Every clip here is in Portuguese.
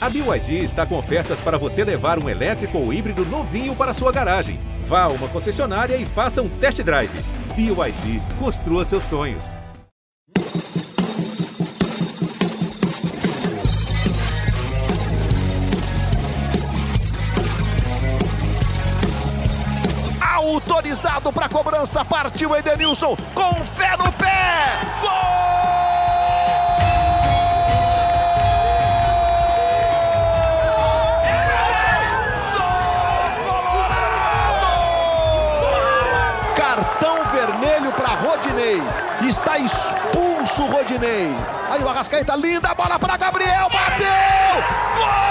A BYD está com ofertas para você levar um elétrico ou híbrido novinho para sua garagem. Vá a uma concessionária e faça um test drive. BYD, construa seus sonhos. Autorizado para cobrança, partiu Edenilson com fé no pé. Gol! Rodinei. Está expulso o Rodinei. Aí o Arrascaeta, linda bola para Gabriel, bateu! Gol!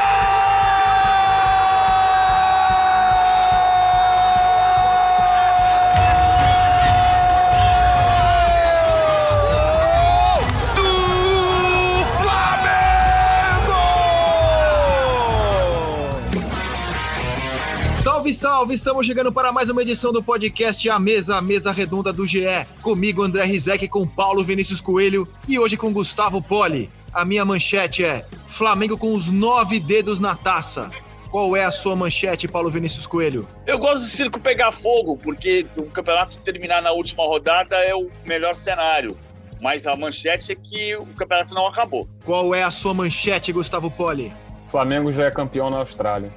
Salve! Estamos chegando para mais uma edição do podcast A Mesa, a Mesa Redonda do GE. Comigo, André Rizek, com Paulo Vinícius Coelho e hoje com Gustavo Poli. A minha manchete é Flamengo com os nove dedos na taça. Qual é a sua manchete, Paulo Vinícius Coelho? Eu gosto do circo pegar fogo, porque o campeonato terminar na última rodada é o melhor cenário. Mas a manchete é que o campeonato não acabou. Qual é a sua manchete, Gustavo Poli? Flamengo já é campeão na Austrália.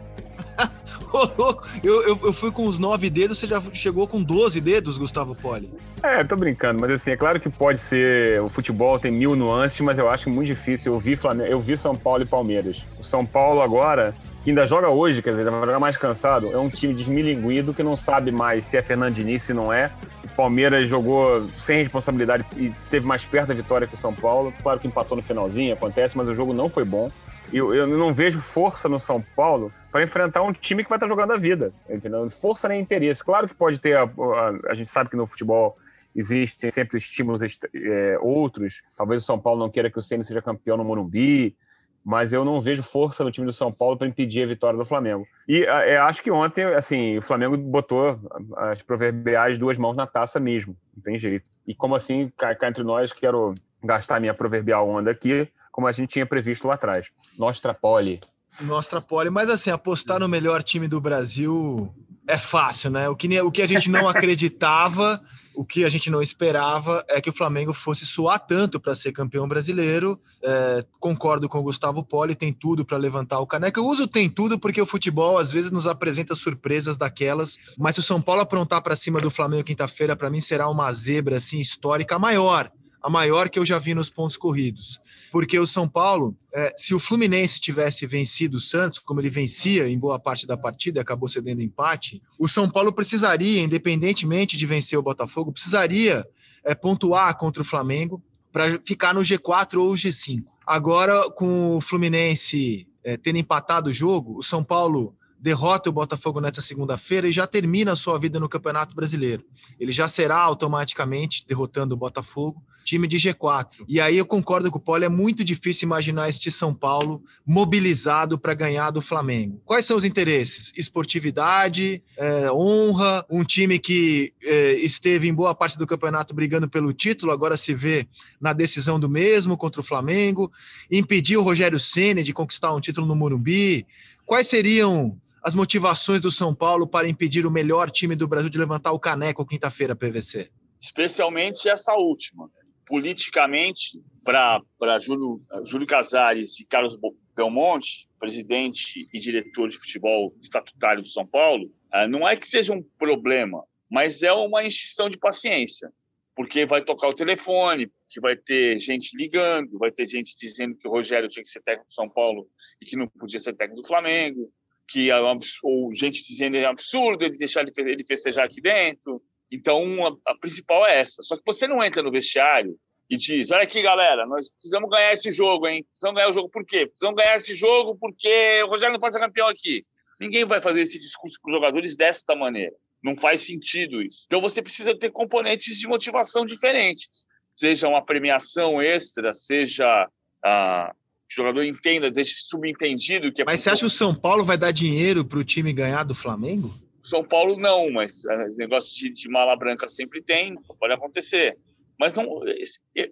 eu, eu, eu, fui com os nove dedos, você já chegou com 12 dedos, Gustavo Poli. É, tô brincando, mas assim, é claro que pode ser. O futebol tem mil nuances, mas eu acho muito difícil. Eu vi, Flamengo, eu vi São Paulo e Palmeiras. O São Paulo agora, que ainda joga hoje, quer dizer, vai jogar mais cansado, é um time desmilinguido que não sabe mais se é Fernando Diniz, se não é. O Palmeiras jogou sem responsabilidade e teve mais perto da vitória que o São Paulo. Claro que empatou no finalzinho, acontece, mas o jogo não foi bom. Eu, eu não vejo força no São Paulo para enfrentar um time que vai estar tá jogando a vida. Entendeu? Força nem interesse. Claro que pode ter. A, a, a gente sabe que no futebol existem sempre estímulos é, outros. Talvez o São Paulo não queira que o Ceni seja campeão no Morumbi, mas eu não vejo força no time do São Paulo para impedir a vitória do Flamengo. E é, acho que ontem, assim, o Flamengo botou as proverbiais duas mãos na taça mesmo, não tem jeito. E como assim, cá, cá entre nós, quero gastar minha proverbial onda aqui, como a gente tinha previsto lá atrás. Nostra Poli. Nostra Poli, mas assim, apostar no melhor time do Brasil é fácil, né? O que, o que a gente não acreditava, o que a gente não esperava é que o Flamengo fosse suar tanto para ser campeão brasileiro. É, concordo com o Gustavo Poli, tem tudo para levantar o caneco. Eu uso tem tudo porque o futebol às vezes nos apresenta surpresas daquelas, mas se o São Paulo aprontar para cima do Flamengo quinta-feira, para mim será uma zebra assim histórica maior a maior que eu já vi nos pontos corridos. Porque o São Paulo, é, se o Fluminense tivesse vencido o Santos, como ele vencia em boa parte da partida, acabou cedendo empate, o São Paulo precisaria, independentemente de vencer o Botafogo, precisaria é, pontuar contra o Flamengo para ficar no G4 ou G5. Agora, com o Fluminense é, tendo empatado o jogo, o São Paulo derrota o Botafogo nessa segunda-feira e já termina a sua vida no Campeonato Brasileiro. Ele já será automaticamente derrotando o Botafogo time de G4. E aí eu concordo com o Paulo, é muito difícil imaginar este São Paulo mobilizado para ganhar do Flamengo. Quais são os interesses? Esportividade, é, honra, um time que é, esteve em boa parte do campeonato brigando pelo título, agora se vê na decisão do mesmo contra o Flamengo, impedir o Rogério Ceni de conquistar um título no Morumbi. Quais seriam as motivações do São Paulo para impedir o melhor time do Brasil de levantar o caneco quinta-feira, PVC? Especialmente essa última politicamente para Júlio, Júlio Casares e Carlos Belmonte, presidente e diretor de futebol estatutário do São Paulo, ah, não é que seja um problema, mas é uma extinção de paciência, porque vai tocar o telefone, que vai ter gente ligando, vai ter gente dizendo que o Rogério tinha que ser técnico do São Paulo e que não podia ser técnico do Flamengo, que é ou gente dizendo que é um absurdo ele deixar ele festejar aqui dentro, então, a, a, principal é essa. Só que você não entra no vestiário e diz: olha aqui, galera, nós precisamos ganhar esse jogo, hein? Precisamos ganhar o jogo por quê? Precisamos ganhar esse jogo porque o Rogério não pode ser campeão aqui. Ninguém vai fazer esse discurso com os jogadores desta maneira. Não faz sentido isso. Então, você precisa ter componentes de motivação diferentes. Seja uma premiação extra, seja a o jogador entenda, deixe subentendido que é. Mas você acha que o São Paulo vai dar dinheiro para o time ganhar do Flamengo? São Paulo não, mas uh, negócio de, de, mala branca sempre tem, pode acontecer. Mas não, esse, eu,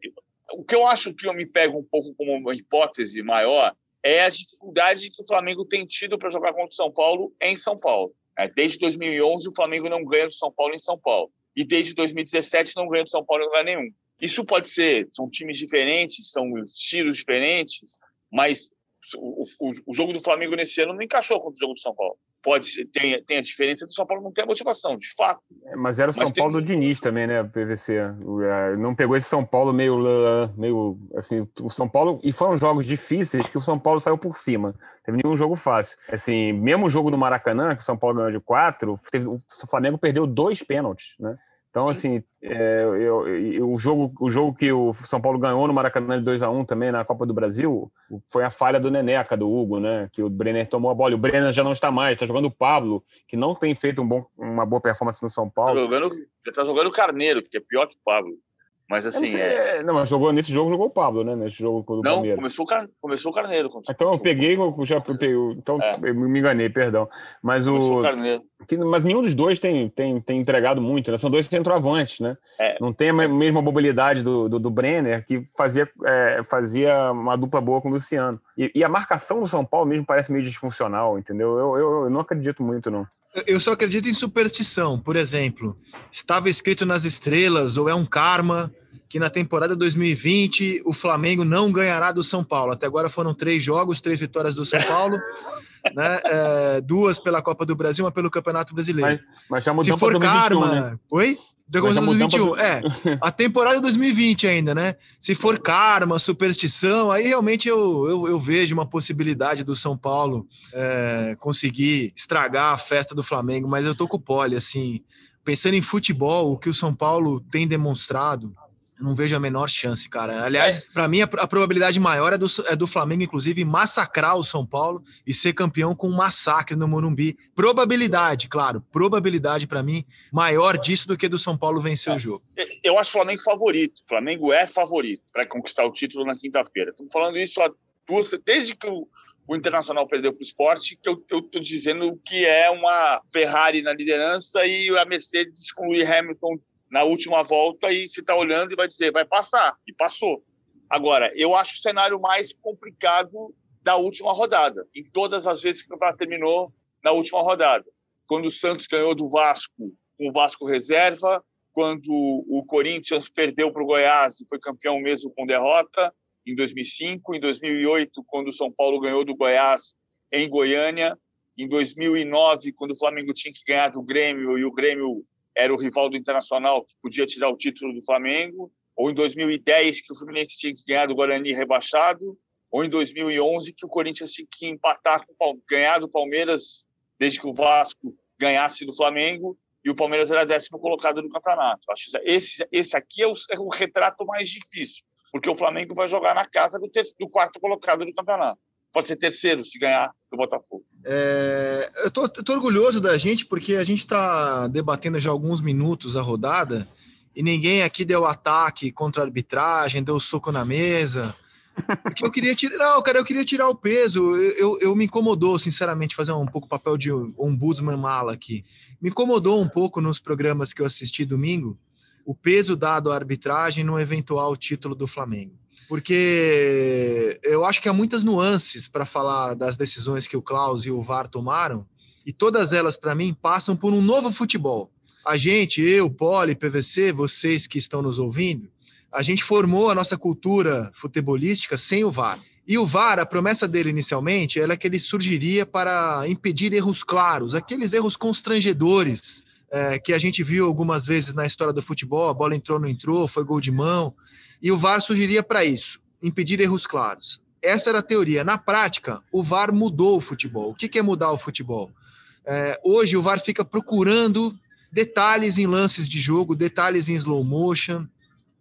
o que eu acho que eu me pego um pouco como uma hipótese maior é a dificuldade que o Flamengo tem tido para jogar contra o São Paulo em São Paulo. É, desde 2011, o Flamengo não ganha do São Paulo em São Paulo. E desde 2017 não ganha do São Paulo em lugar nenhum. Isso pode ser, são times diferentes, são estilos diferentes, mas o, o, o, jogo do Flamengo nesse ano não encaixou contra o jogo do São Paulo. Pode ser, tem, tem a diferença do São Paulo não ter a motivação, de fato. É, mas era o São mas Paulo tem... do Diniz também, né, PVC? É, não pegou esse São Paulo meio, meio assim, o São Paulo e foram jogos difíceis que o São Paulo saiu por cima. Teve nenhum jogo fácil. Assim, mesmo o jogo no Maracanã, que o São Paulo ganhou de quatro, teve, o Flamengo perdeu dois pênaltis, né? Então, Sim. assim, é, eu, eu, o, jogo, o jogo que o São Paulo ganhou no Maracanã de 2 a 1 também na Copa do Brasil foi a falha do Neneca, do Hugo, né? Que o Brenner tomou a bola. E o Brenner já não está mais, está jogando o Pablo, que não tem feito um bom, uma boa performance no São Paulo. Tá jogando, ele está jogando o Carneiro, que é pior que o Pablo. Mas assim. Não, sei, é... não, mas jogou, nesse jogo jogou o Pablo, né? Nesse jogo do não, Palmeiras. Começou, o Car... começou o Carneiro. Então eu peguei, eu já peguei, então é. eu me enganei, perdão. Mas começou o. Carneiro. Mas nenhum dos dois tem, tem, tem entregado muito, né? São dois centroavantes, né? É. Não tem a mesma mobilidade do, do, do Brenner, que fazia, é, fazia uma dupla boa com o Luciano. E, e, a marcação do São Paulo mesmo parece meio disfuncional, entendeu? Eu, eu, eu não acredito muito, não. Eu só acredito em superstição. Por exemplo, estava escrito nas estrelas, ou é um karma que na temporada 2020 o Flamengo não ganhará do São Paulo. Até agora foram três jogos, três vitórias do São Paulo, né? É, duas pela Copa do Brasil, uma pelo Campeonato Brasileiro. Mas, mas já Se for 2021, karma, né? oi? Já 2021. Pra... É, a temporada 2020 ainda, né? Se for karma, superstição, aí realmente eu, eu, eu vejo uma possibilidade do São Paulo é, conseguir estragar a festa do Flamengo, mas eu tô com o Poli, assim, pensando em futebol, o que o São Paulo tem demonstrado, não vejo a menor chance, cara. Aliás, é. para mim, a, a, probabilidade maior é do, é do Flamengo, inclusive, massacrar o São Paulo e ser campeão com um massacre no Morumbi. Probabilidade, claro, probabilidade para mim maior disso do que do São Paulo vencer é. o jogo. Eu acho o Flamengo favorito. O Flamengo é favorito para conquistar o título na quinta-feira. Estamos falando isso há duas, desde que o, o Internacional perdeu para o esporte, que eu estou dizendo que é uma Ferrari na liderança e a Mercedes excluir Hamilton na última volta e você está olhando e vai dizer, vai passar. E passou. Agora, eu acho o cenário mais complicado da última rodada, em todas as vezes que o campeonato terminou na última rodada. Quando o Santos ganhou do Vasco com o Vasco reserva, quando o Corinthians perdeu para o Goiás e foi campeão mesmo com derrota, em 2005, em 2008, quando o São Paulo ganhou do Goiás em Goiânia, em 2009, quando o Flamengo tinha que ganhar do Grêmio e o Grêmio era o rival do Internacional que podia tirar o título do Flamengo, ou em 2010 que o Fluminense tinha que ganhar do Guarani rebaixado, ou em 2011 que o Corinthians tinha que empatar com ganhar do Palmeiras desde que o Vasco ganhasse do Flamengo e o Palmeiras era décimo colocado no campeonato. Acho esse esse aqui é o, é o retrato mais difícil, porque o Flamengo vai jogar na casa do, ter, do quarto colocado do campeonato pode ser terceiro se ganhar do Botafogo. É, eu, tô orgulhoso da gente porque a gente está debatendo já alguns minutos a rodada e ninguém aqui deu ataque contra a arbitragem, deu soco na mesa. Porque eu queria tirar, não, cara, eu queria tirar o peso. Eu, eu, eu me incomodou, sinceramente, fazer um pouco papel de ombudsman mala aqui. Me incomodou um pouco nos programas que eu assisti domingo o peso dado à arbitragem no eventual título do Flamengo porque eu acho que há muitas nuances para falar das decisões que o Klaus e o VAR tomaram, e todas elas, para mim, passam por um novo futebol. A gente, eu, Poli, PVC, vocês que estão nos ouvindo, a gente formou a nossa cultura futebolística sem o VAR. E o VAR, a promessa dele inicialmente, era que ele surgiria para impedir erros claros, aqueles erros constrangedores é, que a gente viu algumas vezes na história do futebol, a bola entrou, não entrou, foi gol de mão, e o VAR surgiria para isso, impedir erros claros. Essa era a teoria. Na prática, o VAR mudou o futebol. O que é mudar o futebol? É, hoje o VAR fica procurando detalhes em lances de jogo, detalhes em slow motion,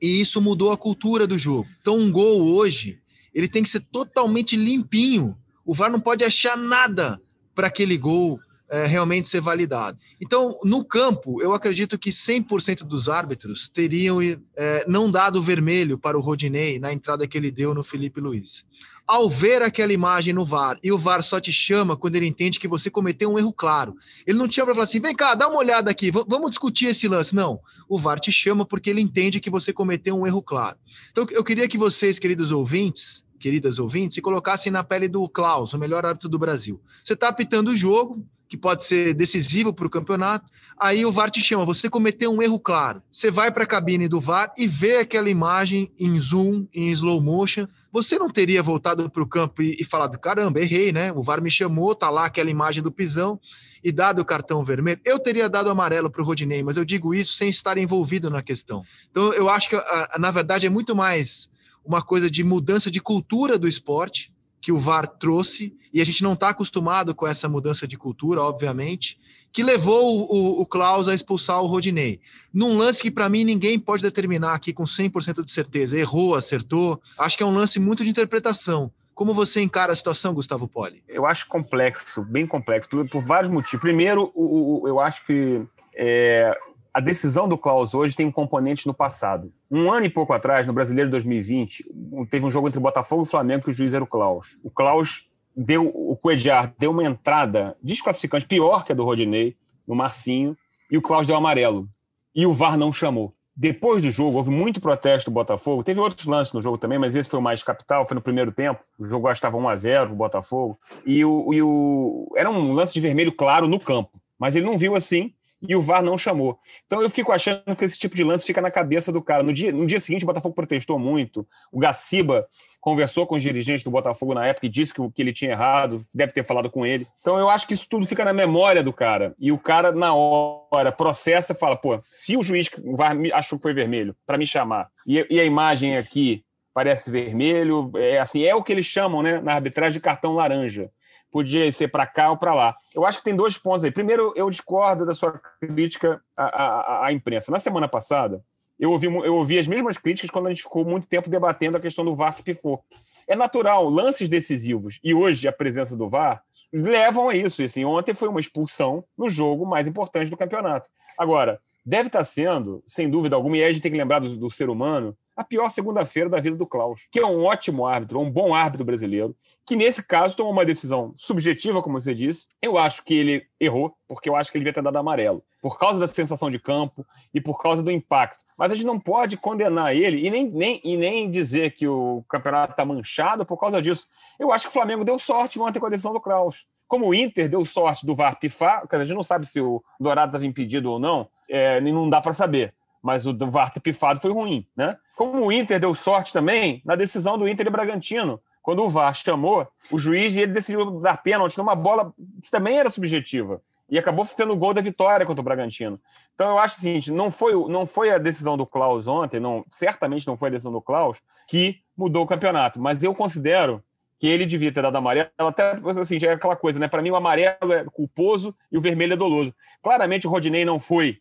e isso mudou a cultura do jogo. Então, um gol hoje, ele tem que ser totalmente limpinho. O VAR não pode achar nada para aquele gol é, realmente ser validado. Então, no campo, eu acredito que 100% dos árbitros teriam é, não dado vermelho para o Rodinei na entrada que ele deu no Felipe Luiz. Ao ver aquela imagem no VAR, e o VAR só te chama quando ele entende que você cometeu um erro claro. Ele não chama para falar assim: vem cá, dá uma olhada aqui, vamos discutir esse lance. Não. O VAR te chama porque ele entende que você cometeu um erro claro. Então, eu queria que vocês, queridos ouvintes, queridas ouvintes, se colocassem na pele do Klaus, o melhor árbitro do Brasil. Você está apitando o jogo, que pode ser decisivo para o campeonato, aí o VAR te chama, você cometeu um erro claro. Você vai para a cabine do VAR e vê aquela imagem em zoom, em slow motion. Você não teria voltado para o campo e, e falado, caramba, errei, né? O VAR me chamou, tá lá aquela imagem do pisão e dado o cartão vermelho. Eu teria dado amarelo para o Rodinei, mas eu digo isso sem estar envolvido na questão. Então eu acho que, na verdade, é muito mais uma coisa de mudança de cultura do esporte que o VAR trouxe, e a gente não está acostumado com essa mudança de cultura, obviamente, que levou o, o, Klaus a expulsar o Rodinei. Num lance que, para mim, ninguém pode determinar aqui com 100% de certeza. Errou, acertou. Acho que é um lance muito de interpretação. Como você encara a situação, Gustavo Poli? Eu acho complexo, bem complexo, por, por vários motivos. Primeiro, o, o, eu acho que é, a decisão do Klaus hoje tem um componente no passado. Um ano e pouco atrás, no Brasileiro 2020, teve um jogo entre Botafogo e Flamengo que o juiz era o Klaus. O Klaus deu, o Coediar deu uma entrada desclassificante, pior que a do Rodinei, no Marcinho, e o Klaus deu amarelo. E o VAR não chamou. Depois do jogo, houve muito protesto do Botafogo. Teve outros lances no jogo também, mas esse foi o mais capital, foi no primeiro tempo. O jogo estava 1 a 0 para o Botafogo. E o, e o... Era um lance de vermelho claro no campo. Mas ele não viu assim e o VAR não chamou. Então eu fico achando que esse tipo de lance fica na cabeça do cara. No dia, no dia seguinte, o Botafogo protestou muito. O Gaciba conversou com os dirigentes do Botafogo na época e disse que, que ele tinha errado, deve ter falado com ele. Então eu acho que isso tudo fica na memória do cara. E o cara, na hora, processa e fala: pô, se o juiz o VAR achou que foi vermelho para me chamar, e, e a imagem aqui parece vermelho, é assim, é o que eles chamam, né, na arbitragem de cartão laranja podia ser para cá ou para lá. Eu acho que tem dois pontos aí. Primeiro, eu discordo da sua crítica à, à, à, imprensa. Na semana passada, eu ouvi, eu ouvi as mesmas críticas quando a gente ficou muito tempo debatendo a questão do VAR que pifou. É natural, lances decisivos e hoje a presença do VAR levam a isso. Assim, ontem foi uma expulsão no jogo mais importante do campeonato. Agora, deve estar sendo, sem dúvida alguma, e aí a gente tem que lembrar do, do ser humano, a pior segunda-feira da vida do Klaus, que é um ótimo árbitro, um bom árbitro brasileiro, que nesse caso tomou uma decisão subjetiva, como você disse. Eu acho que ele errou, porque eu acho que ele devia ter dado amarelo, por causa da sensação de campo e por causa do impacto. Mas a gente não pode condenar ele e nem, nem, e nem dizer que o campeonato está manchado por causa disso. Eu acho que o Flamengo deu sorte ontem com a decisão do Klaus. Como o Inter deu sorte do VAR pifar, a gente não sabe se o Dourado estava impedido ou não, é, não dá para saber mas o VAR ter pifado foi ruim, né? Como o Inter deu sorte também na decisão do Inter e Bragantino, quando o VAR chamou o juiz e ele decidiu dar pênalti numa bola que também era subjetiva e acabou tendo o gol da vitória contra o Bragantino. Então eu acho o seguinte, não foi, não foi a decisão do Klaus ontem, não, certamente não foi a decisão do Klaus que mudou o campeonato, mas eu considero que ele devia ter dado amarelo, até assim, é aquela coisa, né? Para mim o amarelo é culposo e o vermelho é doloso. Claramente o Rodinei não foi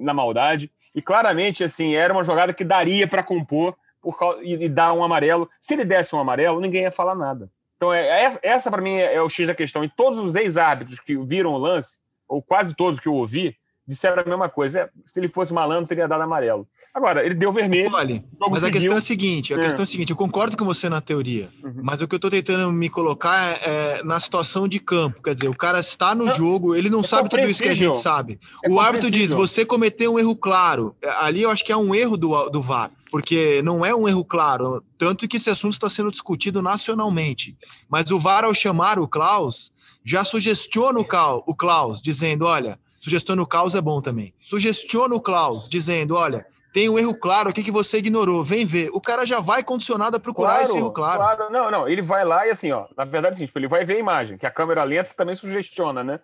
na maldade. E claramente, assim, era uma jogada que daria para compor por causa, e, e, dar um amarelo. Se ele desse um amarelo, ninguém ia falar nada. Então, é, essa, essa para mim, é, é, o X da questão. E todos os ex-árbitros que viram o lance, ou quase todos que eu ouvi, disseram a mesma coisa. É, se ele fosse malandro, teria dado amarelo. Agora, ele deu vermelho. Olha, mas seguiu. a questão é a seguinte: a é. questão é a seguinte, eu concordo com você na teoria, uhum. mas o que eu estou tentando me colocar é, é, na situação de campo. Quer dizer, o cara está no jogo, ele não é sabe tudo isso que a gente sabe. É o árbitro diz: você cometeu um erro claro. Ali eu acho que é um erro do, do VAR porque não é um erro claro, tanto que esse assunto está sendo discutido nacionalmente. Mas o VAR, ao chamar o Klaus, já sugestiona o Klaus, dizendo: olha, Sugestiona o Klaus é bom também. Sugestiona o Klaus, dizendo: olha, tem um erro claro aqui que você ignorou, vem ver. O cara já vai condicionado a procurar claro, esse erro claro. Claro, não, não. Ele vai lá e assim, ó, na verdade, assim, tipo, ele vai ver a imagem, que a câmera lenta também sugestiona, né?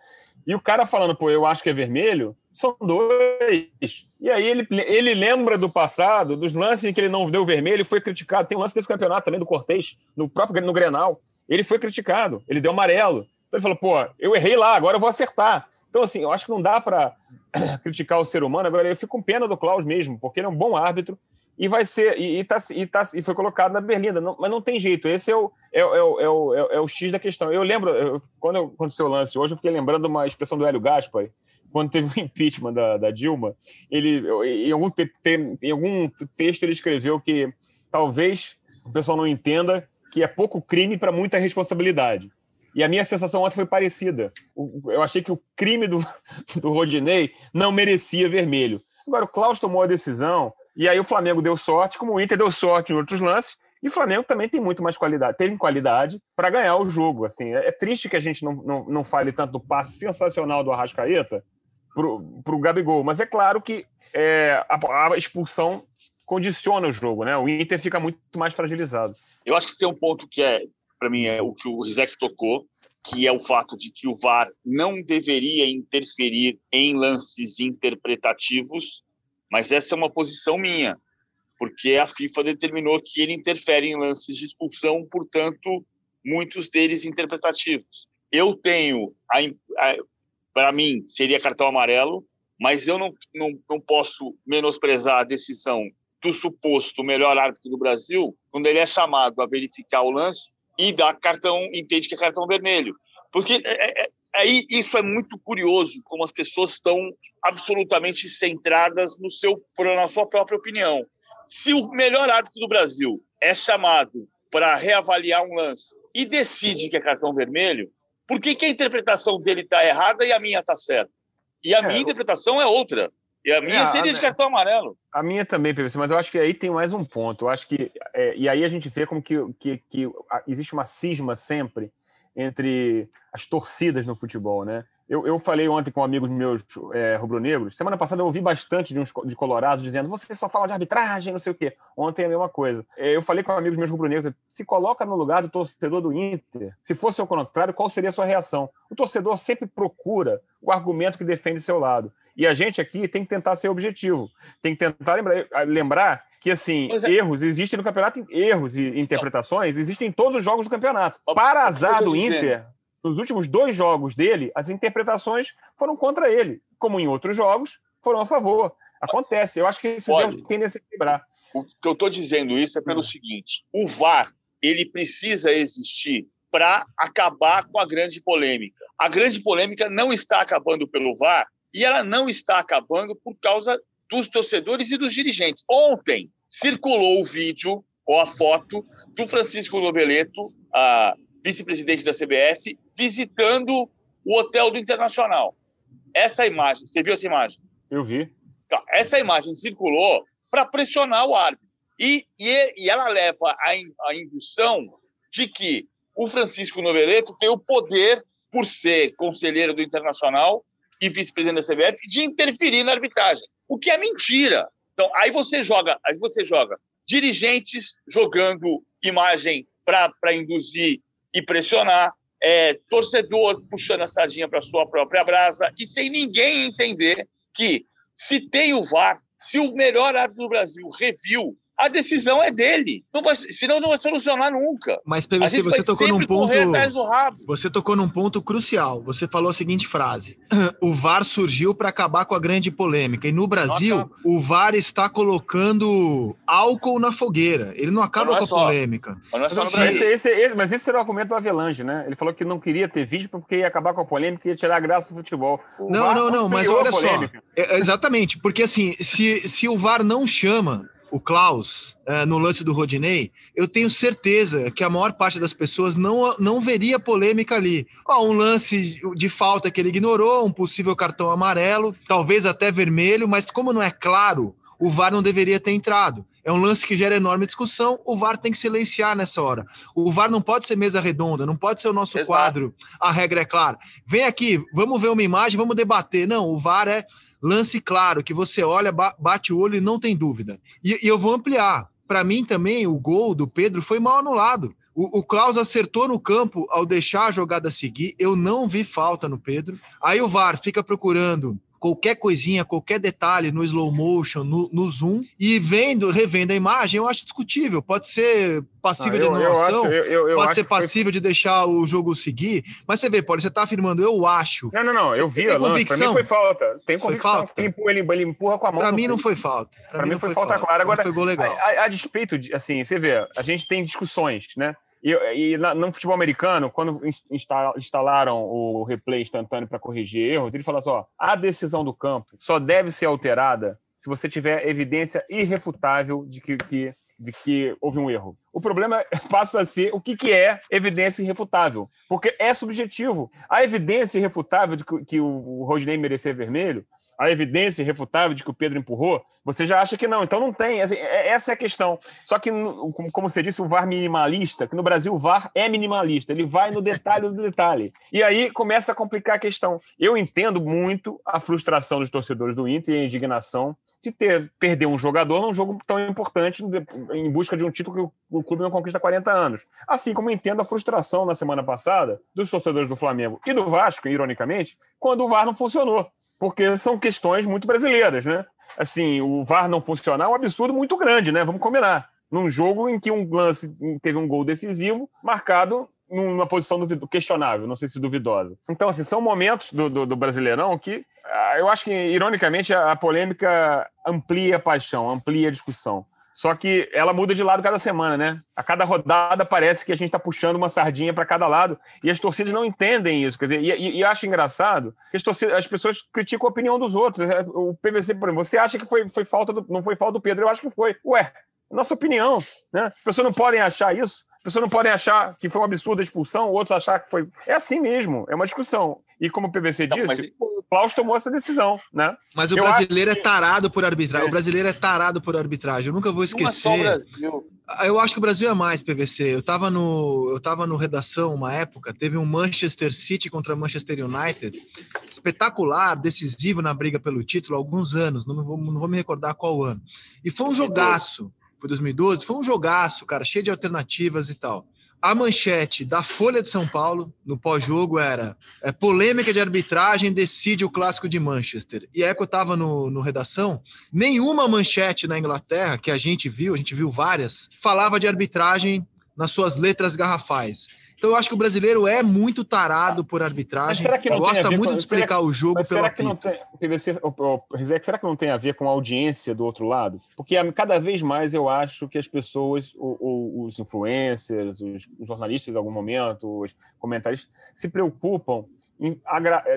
E o cara falando, pô, eu acho que é vermelho, são dois. E aí ele, ele lembra do passado, dos lances em que ele não deu vermelho, foi criticado. Tem um lance desse campeonato também, do Cortez, no próprio no Grenal. Ele foi criticado, ele deu amarelo. Então ele falou, pô, eu errei lá, agora eu vou acertar. Então, assim, eu acho que não dá para criticar o ser humano. Agora, eu fico com pena do Klaus mesmo, porque ele é um bom árbitro e vai ser e, e, tá, e, tá, e foi colocado na Berlinda, não, mas não tem jeito. Esse é o, é, é, é, é, o X da questão. Eu lembro, eu, quando aconteceu o lance hoje, eu fiquei lembrando uma expressão do Hélio Gaspar, quando teve o impeachment da, da Dilma. Ele, em algum, te, em algum texto, ele escreveu que talvez o pessoal não entenda que é pouco crime para muita responsabilidade. E a minha sensação ontem foi parecida. Eu achei que o crime do, do Rodinei não merecia vermelho. Agora, o Klaus tomou a decisão, e aí o Flamengo deu sorte, como o Inter deu sorte em outros lances, E o Flamengo também tem muito mais qualidade, teve qualidade para ganhar o jogo. Assim, é, é, triste que a gente não, não, não fale tanto do passe sensacional do Arrascaeta para o Gabigol, mas é claro que é, a, a expulsão condiciona o jogo, né? O Inter fica muito mais fragilizado. Eu acho que tem um ponto que é, para mim, é o que o Rizek tocou, que é o fato de que o VAR não deveria interferir em lances interpretativos, mas essa é uma posição minha porque a FIFA determinou que ele interfere em lances de expulsão, portanto, muitos deles interpretativos. Eu tenho, para mim, seria cartão amarelo, mas eu não, não, não posso menosprezar a decisão do suposto melhor árbitro do Brasil quando ele é chamado a verificar o lance e dá cartão, entende que é cartão vermelho. Porque é, é, é aí isso é muito curioso, como as pessoas estão absolutamente centradas no seu, na sua própria opinião. Se o melhor árbitro do Brasil é chamado para reavaliar um lance e decide que é cartão vermelho, por que, que a interpretação dele está errada e a minha está certa? E a é, minha interpretação é outra. E a minha é, seria a, de cartão amarelo. A minha também, PVC, mas eu acho que aí tem mais um ponto. Eu acho que. É, e aí a gente vê como que, que, que existe uma cisma sempre entre as torcidas no futebol, né? Eu, eu falei ontem com amigos meus é, rubro-negros. Semana passada eu ouvi bastante de uns de colorados dizendo: você só fala de arbitragem, não sei o quê. Ontem é a mesma coisa. É, eu falei com amigos meus rubro-negros: se coloca no lugar do torcedor do Inter. Se fosse o contrário, qual seria a sua reação? O torcedor sempre procura o argumento que defende seu lado. E a gente aqui tem que tentar ser objetivo. Tem que tentar lembrar, lembrar que assim, é. erros existem no campeonato, erros e interpretações existem em todos os jogos do campeonato. Para azar do Inter, nos últimos dois jogos dele, as interpretações foram contra ele, como em outros jogos, foram a favor. Acontece. Eu acho que esses Pode. erros tendem a se equilibrar. O que eu estou dizendo isso é pelo hum. seguinte: o VAR ele precisa existir para acabar com a grande polêmica. A grande polêmica não está acabando pelo VAR e ela não está acabando por causa dos torcedores e dos dirigentes. Ontem circulou o vídeo ou a foto do Francisco Noveleto, vice-presidente da CBF, visitando o hotel do Internacional. Essa imagem, você viu essa imagem? Eu vi. Tá, essa imagem circulou para pressionar o árbitro. E, e, e ela leva a, a indução de que o Francisco Noveleto tem o poder, por ser conselheiro do Internacional e vice-presidente da CBF, de interferir na arbitragem. O que é mentira. Então, aí você joga, aí você joga dirigentes jogando imagem para induzir e pressionar, é, torcedor puxando a sardinha para sua própria brasa e sem ninguém entender que se tem o VAR, se o melhor árbitro do Brasil reviu a decisão é dele. Não vai, senão não vai solucionar nunca. Mas PVC, você tocou num ponto. Você tocou num ponto crucial. Você falou a seguinte frase: o VAR surgiu para acabar com a grande polêmica. E no Brasil, Nossa. o VAR está colocando álcool na fogueira. Ele não acaba não é com a só. polêmica. Mas, é esse, esse, esse, mas esse era o argumento do Avelange, né? Ele falou que não queria ter vídeo porque ia acabar com a polêmica e ia tirar a graça do futebol. O não, VAR não, não, mas olha só. É, exatamente, porque assim, se, se o VAR não chama o Klaus uh, no lance do Rodinei, eu tenho certeza que a maior parte das pessoas não, não veria polêmica ali. Ó, um lance de falta que ele ignorou, um possível cartão amarelo, talvez até vermelho, mas como não é claro, o VAR não deveria ter entrado. É um lance que gera enorme discussão, o VAR tem que silenciar nessa hora. O VAR não pode ser mesa redonda, não pode ser o nosso Exato. quadro, a regra é clara. Vem aqui, vamos ver uma imagem, vamos debater. Não, o VAR é lance claro, que você olha, bate o olho e não tem dúvida. E, e eu vou ampliar. Para mim também, o gol do Pedro foi mal anulado. O, o Klaus acertou no campo ao deixar a jogada seguir. Eu não vi falta no Pedro. Aí o VAR fica procurando qualquer coisinha, qualquer detalhe no slow motion, no, no, zoom, e vendo, revendo a imagem, eu acho discutível. Pode ser passível de anulação, pode ser passível foi... de deixar o jogo seguir, mas você vê, pode você tá afirmando, eu acho. Não, não, não, eu vi a convicção. Pra mim foi falta. Tem convicção. Foi falta. Ele, empurra, ele, ele empurra com a mão. Pra mim não foi falta. Pra, pra mim, foi, foi falta, falta clara. Agora, foi gol legal. A, a, a despeito, de, assim, você vê, a gente tem discussões, né? E, e na, no futebol americano, quando instalaram o replay instantâneo para corrigir erros, ele falou assim: ó, a decisão do campo só deve ser alterada se você tiver evidência irrefutável de que, que de que houve um erro. O problema passa a ser o que, que é evidência irrefutável, porque é subjetivo. A evidência irrefutável de que, o, o merecer vermelho a evidência irrefutável de que o Pedro empurrou, você já acha que não. Então não tem. Assim, é, essa é a questão. Só que, como você disse, o VAR minimalista, que no Brasil o VAR é minimalista, ele vai no detalhe do detalhe. E aí começa a complicar a questão. Eu entendo muito a frustração dos torcedores do Inter e a indignação de ter perder um jogador num jogo tão importante em busca de um título que o clube não conquista há 40 anos. Assim como entendo a frustração na semana passada dos torcedores do Flamengo e do Vasco, ironicamente, quando o VAR não funcionou porque são questões muito brasileiras, né? Assim, o VAR não funcionar é um absurdo muito grande, né? Vamos combinar. Num jogo em que um lance teve um gol decisivo, marcado numa posição questionável, não sei se duvidosa. Então, assim, são momentos do, do, do Brasileirão que ah, eu acho que, ironicamente, a, a polêmica amplia a paixão, amplia a discussão. Só que ela muda de lado cada semana, né? A cada rodada parece que a gente está puxando uma sardinha para cada lado e as torcidas não entendem isso. Quer dizer, e, e, acho engraçado que as, torcidas, as pessoas criticam a opinião dos outros. É, o PVC, por exemplo, você acha que foi, foi falta do, não foi falta do Pedro? Eu acho que foi. Ué, nossa opinião, né? As pessoas não podem achar isso. As pessoas não podem achar que foi um absurdo a expulsão, outros achar que foi. É assim mesmo, é uma discussão. E como o PVC não, disse, mas... o Klaus tomou essa decisão, né? Mas o Eu brasileiro é tarado por arbitragem. É. O brasileiro é tarado por arbitragem. Eu nunca vou esquecer. Eu acho que o Brasil é mais PVC. Eu estava no, eu tava no redação uma época, teve um Manchester City contra Manchester United, espetacular, decisivo na briga pelo título, há alguns anos, não vou, não vou me recordar qual ano. E foi um jogaço foi 2012, foi um jogaço, cara, cheio de alternativas e tal. A manchete da Folha de São Paulo no pós-jogo era é, polêmica de arbitragem decide o clássico de Manchester. E é que eu estava no, no redação, nenhuma manchete na Inglaterra que a gente viu, a gente viu várias, falava de arbitragem nas suas letras garrafais. Então eu acho que o brasileiro é muito tarado por arbitragem. Mas será que não gosta muito com, de explicar o jogo mas será que não tem, PVC, será que não tem a ver com a audiência do outro lado? Porque cada vez mais eu acho que as pessoas, os influencers, os jornalistas em algum momento, os comentaristas, se preocupam em,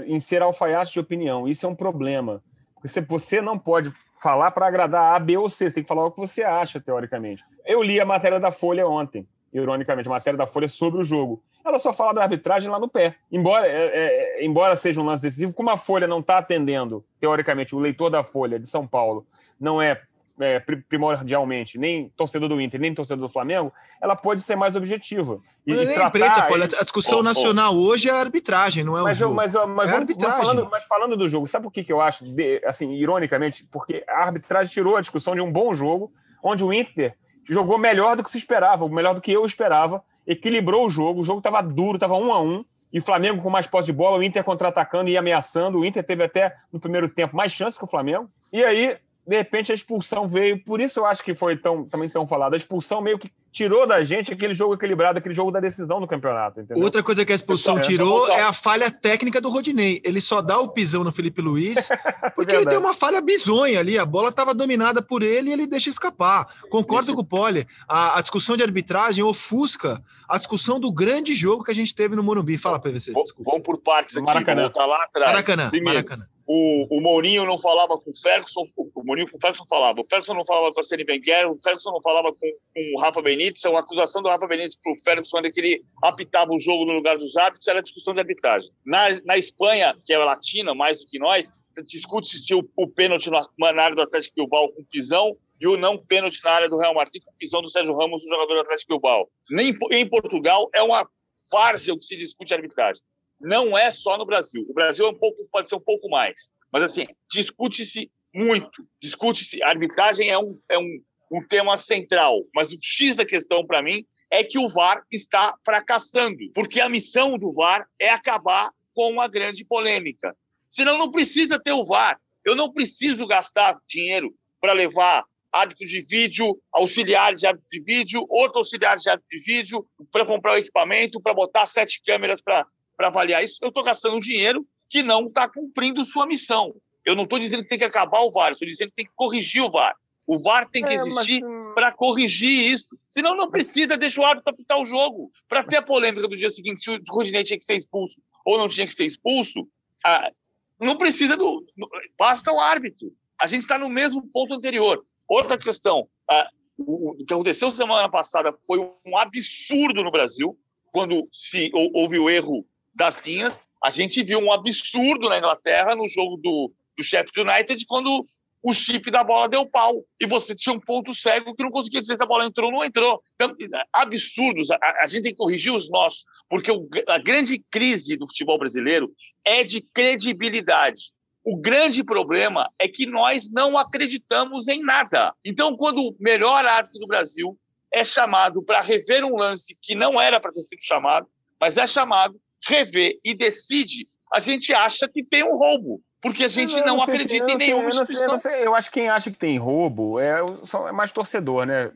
em ser alfaiate de opinião. Isso é um problema. Porque você não pode falar para agradar A, B ou C, você tem que falar o que você acha, teoricamente. Eu li a matéria da Folha ontem ironicamente, a matéria da Folha sobre o jogo. Ela só fala da arbitragem lá no pé. Embora, é, é, embora seja um lance decisivo, como a Folha não está atendendo, teoricamente, o leitor da Folha de São Paulo não é, é, primordialmente nem torcedor do Inter, nem torcedor do Flamengo, ela pode ser mais objetiva. E, mas e tratar, imprensa. A discussão oh, nacional oh. hoje é a arbitragem, não é mas o jogo. Eu, mas, mas, é vamos, vamos falando, mas falando do jogo, sabe por que, que eu acho, de, assim, ironicamente, porque a arbitragem tirou a discussão de um bom jogo, onde o Inter jogou melhor do que se esperava, melhor do que eu esperava, equilibrou o jogo, o jogo estava duro, estava um a um, e o Flamengo com mais posse de bola, o Inter contra-atacando e ameaçando, o Inter teve até no primeiro tempo mais chance que o Flamengo, e aí de repente a expulsão veio, por isso eu acho que foi tão, também tão falado. A expulsão meio que tirou da gente aquele jogo equilibrado, aquele jogo da decisão do campeonato. Entendeu? Outra coisa que a expulsão tirou é a falha técnica do Rodinei. Ele só dá o pisão no Felipe Luiz, porque ele tem uma falha bizonha ali. A bola estava dominada por ele e ele deixa escapar. Concordo com o Poli. A, a, discussão de arbitragem ofusca a discussão do grande jogo que a gente teve no Morumbi. Fala, PVC. Vamos por partes aqui. Maracanã. lá atrás. Maracanã. Primeiro, Maracanã o, o Mourinho não falava com o Ferguson, o Mourinho com o Ferguson falava, o Ferguson não falava com a Sene Wenger, o Ferguson não falava com, com o Rafa Benítez, a acusação do Rafa Benítez para o Ferguson era que ele apitava o jogo no lugar dos árbitros, era discussão de arbitragem. Na, na Espanha, que é latina mais do que nós, discute se o, o pênalti na área do Atlético Bilbao com pisão e o não pênalti na área do Real Madrid com pisão do Sérgio Ramos, o jogador do Atlético Bilbao. Nem, em Portugal é uma várzea o que se discute arbitragem não é só no Brasil. O Brasil é um pouco, pode ser um pouco mais. Mas, assim, discute-se muito. Discute-se. Arbitragem é, um, é um, um tema central. Mas o X da questão, para mim, é que o VAR está fracassando. Porque a missão do VAR é acabar com uma grande polêmica. Senão, não precisa ter o VAR. Eu não preciso gastar dinheiro para levar árbitro de vídeo, auxiliares de árbitro de vídeo, outro auxiliar de árbitro de vídeo, para comprar o equipamento, para botar sete câmeras para para avaliar isso, eu estou gastando dinheiro que não está cumprindo sua missão. Eu não estou dizendo que tem que acabar o VAR, estou dizendo que tem que corrigir o VAR. O VAR tem que é, existir mas... para corrigir isso. Senão não precisa deixar o árbitro apitar o jogo. Para ter a polêmica do dia seguinte, se o Rodinei tinha que ser expulso ou não tinha que ser expulso, ah, não precisa do. Basta o árbitro. A gente está no mesmo ponto anterior. Outra questão. Ah, o que aconteceu semana passada foi um absurdo no Brasil, quando se houve o erro das linhas. A gente viu um absurdo na Inglaterra no jogo do, do Sheffield United quando o chip da bola deu pau. E você tinha um ponto cego que não conseguia dizer se a bola entrou ou não entrou. Então, absurdos. A, a gente tem que corrigir os nossos, porque o, a grande crise do futebol brasileiro é de credibilidade. O grande problema é que nós não acreditamos em nada. Então, quando o melhor árbitro do Brasil é chamado para rever um lance que não era para ter sido chamado, mas é chamado, rever e decide, a gente acha que tem um roubo porque a gente não, não acredita em nenhuma sei, instituição. Eu, sei, eu, acho que quem acha que tem roubo é, é mais torcedor, né?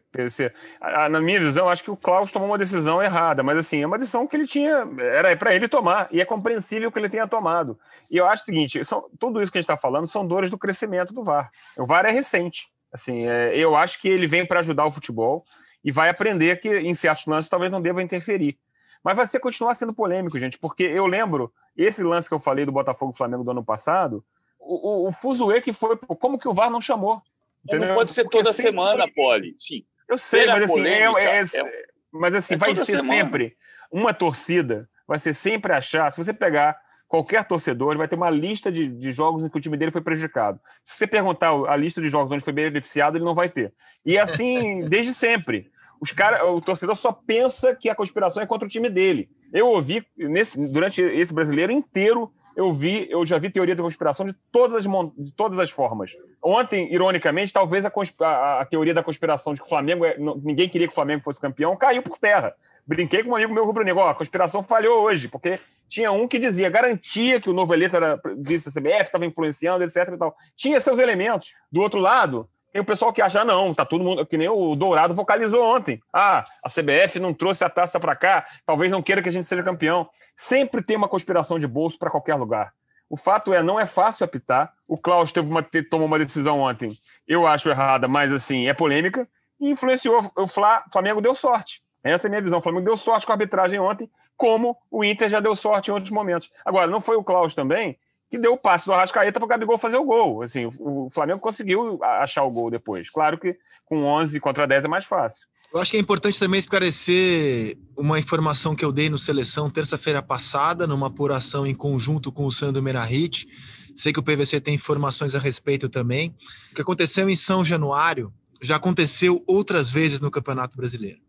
Na minha visão, acho que o Klaus tomou uma decisão errada, mas assim, é uma decisão que ele tinha, era para ele tomar, e é compreensível que ele tenha tomado. E eu acho o seguinte, são, tudo isso que a gente está falando são dores do crescimento do VAR. O VAR é recente. Assim, é, eu acho que ele vem para ajudar o futebol e vai aprender que em certos lances talvez não deva interferir. Mas vai ser continuar sendo polêmico, gente, porque eu lembro esse lance que eu falei do Botafogo Flamengo do ano passado, o, o, o fuzuê que foi, como que o VAR não chamou? Entendeu? Não pode ser porque toda semana, Poli. Sim. Eu sei, mas assim, é, é, é, mas assim, é vai ser semana. sempre uma torcida, vai ser sempre achar, se você pegar qualquer torcedor, vai ter uma lista de, de jogos em que o time dele foi prejudicado. Se você perguntar a lista de jogos onde foi beneficiado, ele não vai ter. E é assim, desde sempre. Os cara, o torcedor só pensa que a conspiração é contra o time dele. Eu ouvi, nesse, durante esse brasileiro inteiro, eu vi, eu já vi teoria da conspiração de todas as, de todas as formas. Ontem, ironicamente, talvez a, a, a teoria da conspiração de que o Flamengo é, ninguém queria que o Flamengo fosse campeão caiu por terra. Brinquei com um amigo meu rubro-negro, a conspiração falhou hoje, porque tinha um que dizia, garantia que o novo eleito era vice da CBF, estava influenciando, etc. E tal. Tinha seus elementos. Do outro lado, tem o pessoal que acha, ah, não, tá todo mundo, que nem o Dourado vocalizou ontem. Ah, a CBF não trouxe a taça para cá, talvez não queira que a gente seja campeão. Sempre tem uma conspiração de bolso para qualquer lugar. O fato é, não é fácil apitar. O Klaus teve uma, tomou uma decisão ontem, eu acho errada, mas assim, é polêmica, e influenciou. O Flamengo deu sorte. Essa é a minha visão. O Flamengo deu sorte com a arbitragem ontem, como o Inter já deu sorte em outros momentos. Agora, não foi o Klaus também que deu o passe do Arrascaeta para o Gabigol fazer o gol. Assim, o Flamengo conseguiu achar o gol depois. Claro que com 11 contra 10 é mais fácil. Eu acho que é importante também esclarecer uma informação que eu dei no Seleção terça-feira passada, numa apuração em conjunto com o Sandro Merahit. Sei que o PVC tem informações a respeito também. O que aconteceu em São Januário já aconteceu outras vezes no Campeonato Brasileiro.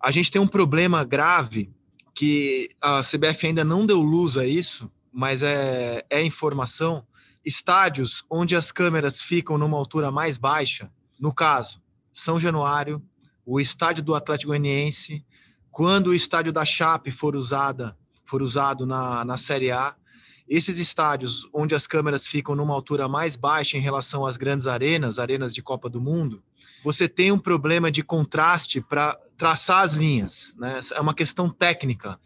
A gente tem um problema grave que a CBF ainda não deu luz a isso, mas é, é informação, estádios onde as câmeras ficam numa altura mais baixa, no caso, São Januário, o estádio do Atlético Goianiense, quando o estádio da Chape for usada, for usado na, na Série A, esses estádios onde as câmeras ficam numa altura mais baixa em relação às grandes arenas, arenas de Copa do Mundo, você tem um problema de contraste para traçar as linhas, né? É uma questão técnica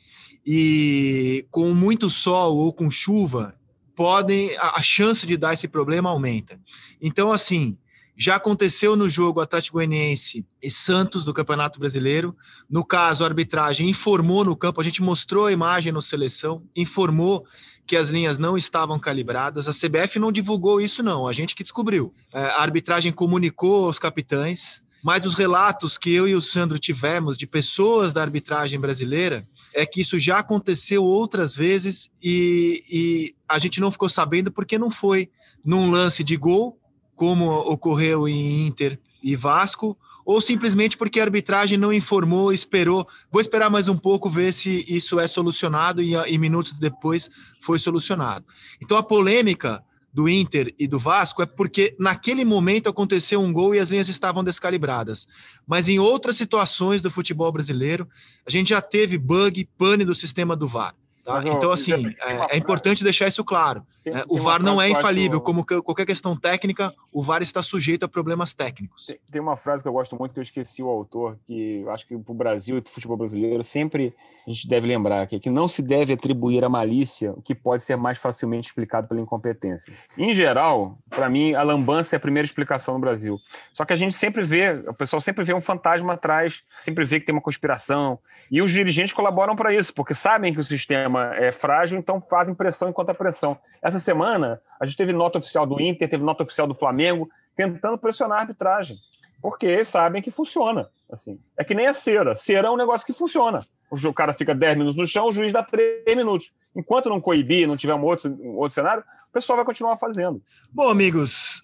e com muito sol ou com chuva, podem a, a chance de dar esse problema aumenta. Então, assim, já aconteceu no jogo Atlético Goianiense e Santos do Campeonato Brasileiro. No caso, a arbitragem informou no campo, a gente mostrou a imagem no seleção, informou que as linhas não estavam calibradas. A CBF não divulgou isso, não, a gente que descobriu. É, a arbitragem comunicou aos capitães, mas os relatos que eu e o Sandro tivemos de pessoas da arbitragem brasileira é que isso já aconteceu outras vezes e, e a gente não ficou sabendo porque não foi num lance de gol, como ocorreu em Inter e Vasco, ou simplesmente porque a arbitragem não informou, esperou. Vou esperar mais um pouco, ver se isso é solucionado e, e minutos depois foi solucionado. Então a polêmica do Inter e do Vasco é porque naquele momento aconteceu um gol e as linhas estavam descalibradas. Mas em outras situações do futebol brasileiro, a gente já teve bug, pane do sistema do VAR. Tá? Mas, então, assim, é, é, importante deixar isso claro. Tem, é, o VAR não é infalível, acho... como qualquer questão técnica, o VAR está sujeito a problemas técnicos. Tem, tem, uma frase que eu gosto muito, que eu esqueci o autor, que acho que para o Brasil e para o futebol brasileiro sempre a gente deve lembrar, que, é que não se deve atribuir a malícia o que pode ser mais facilmente explicado pela incompetência. Em geral, para mim, a lambança é a primeira explicação no Brasil. Só que a gente sempre vê, o pessoal sempre vê um fantasma atrás, sempre vê que tem uma conspiração, e os dirigentes colaboram para isso, porque sabem que o sistema é frágil, então fazem pressão e contra-pressão. Essa semana, a gente teve nota oficial do Inter, teve nota oficial do Flamengo, tentando pressionar a arbitragem, porque sabem que funciona. Assim. É que nem a cera. Cera é um negócio que funciona. O cara fica 10 minutos no chão, o juiz dá 3 minutos. enquanto não coibir, não tiver um outro, um outro cenário, o pessoal vai continuar fazendo. Bom, amigos,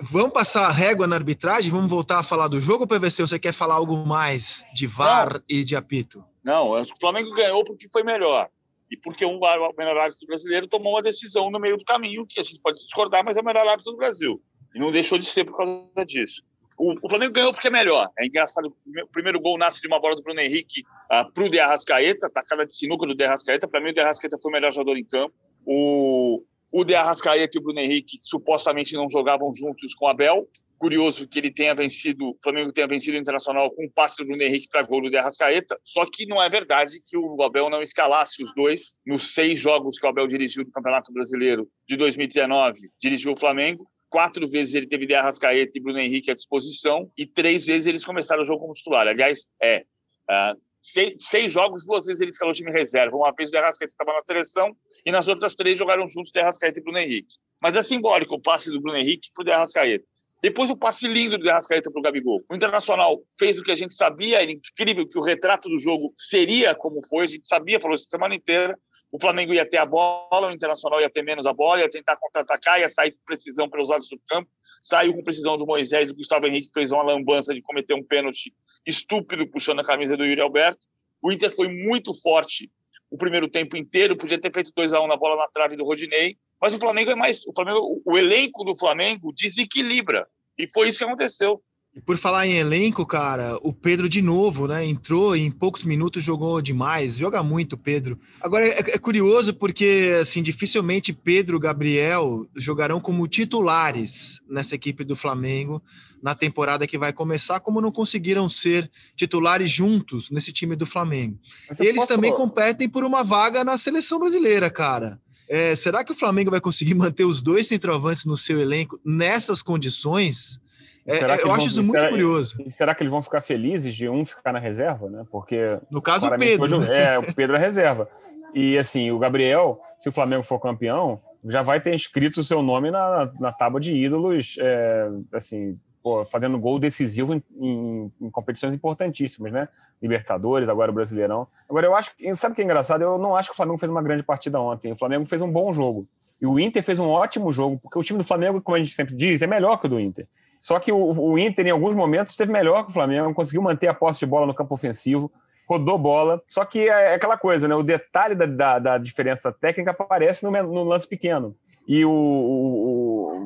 vamos passar a régua na arbitragem? Vamos voltar a falar do jogo, PVC? Você quer falar algo mais de VAR não. e de apito? Não, o Flamengo ganhou porque foi melhor. E porque um melhor árbitro brasileiro tomou uma decisão no meio do caminho, que a gente pode discordar, mas é o melhor árbitro do Brasil. E não deixou de ser por causa disso. O, o Flamengo ganhou porque é melhor. É engraçado, o primeiro gol nasce de uma bola do Bruno Henrique uh, para o De Arrascaeta, tacada de sinuca do De Arrascaeta. Para mim, o De Arrascaeta foi o melhor jogador em campo. O, o De Arrascaeta e o Bruno Henrique supostamente não jogavam juntos com o Abel. Curioso que ele tenha vencido, o Flamengo tenha vencido o Internacional com um passe do Bruno Henrique para gol do Arrascaeta. Só que não é verdade que o Abel não escalasse os dois nos seis jogos que o Abel dirigiu do Campeonato Brasileiro de 2019. Dirigiu o Flamengo quatro vezes ele teve de Arrascaeta e Bruno Henrique à disposição e três vezes eles começaram o jogo como titular. Aliás, é uh, seis, seis, jogos, duas vezes ele escalou o time reserva. Uma vez o Arrascaeta estava na seleção e nas outras três jogaram juntos de Arrascaeta e Bruno Henrique. Mas é simbólico o passe do Bruno Henrique para o Arrascaeta. Depois o passe lindo do Arrascaeta para o Gabigol. O Internacional fez o que a gente sabia, era incrível que o retrato do jogo seria como foi, a gente sabia, falou isso a semana inteira, o Flamengo ia ter a bola, o Internacional ia ter menos a bola, ia tentar contra-atacar, ia sair com precisão pelos lados do campo, saiu com precisão do Moisés, do Gustavo Henrique fez uma lambança de cometer um pênalti estúpido puxando a camisa do Yuri Alberto. O Inter foi muito forte o primeiro tempo inteiro, podia ter feito 2 a 1 um na bola na trave do Rodinei, mas o Flamengo é mais, o Flamengo, o elenco do Flamengo desequilibra. E foi isso que aconteceu. Por falar em elenco, cara, o Pedro de novo, né? Entrou em poucos minutos, jogou demais, joga muito, Pedro. Agora é, é curioso porque, assim, dificilmente Pedro, Gabriel jogarão como titulares nessa equipe do Flamengo na temporada que vai começar, como não conseguiram ser titulares juntos nesse time do Flamengo. E eles posso... também competem por uma vaga na seleção brasileira, cara. É, será que o Flamengo vai conseguir manter os dois centroavantes no seu elenco nessas condições? É, eu acho isso muito será, curioso. será que eles vão ficar felizes de um ficar na reserva, né? Porque. No caso, o Pedro. Hoje, né? É, o Pedro é reserva. E assim, o Gabriel, se o Flamengo for campeão, já vai ter inscrito o seu nome na, na tábua de ídolos, é, assim, fazendo gol decisivo em, em, em, competições importantíssimas, né? Libertadores, agora o Brasileirão. Agora, eu acho que. Sabe o que é engraçado? Eu não acho que o Flamengo fez uma grande partida ontem. O Flamengo fez um bom jogo. E o Inter fez um ótimo jogo, porque o time do Flamengo, como a gente sempre diz, é melhor que o do Inter. Só que o, o Inter, em alguns momentos, esteve melhor que o Flamengo, conseguiu manter a posse de bola no campo ofensivo, rodou bola. Só que é, é aquela coisa, né? O detalhe da, da, da diferença técnica aparece no, no, lance pequeno. E o,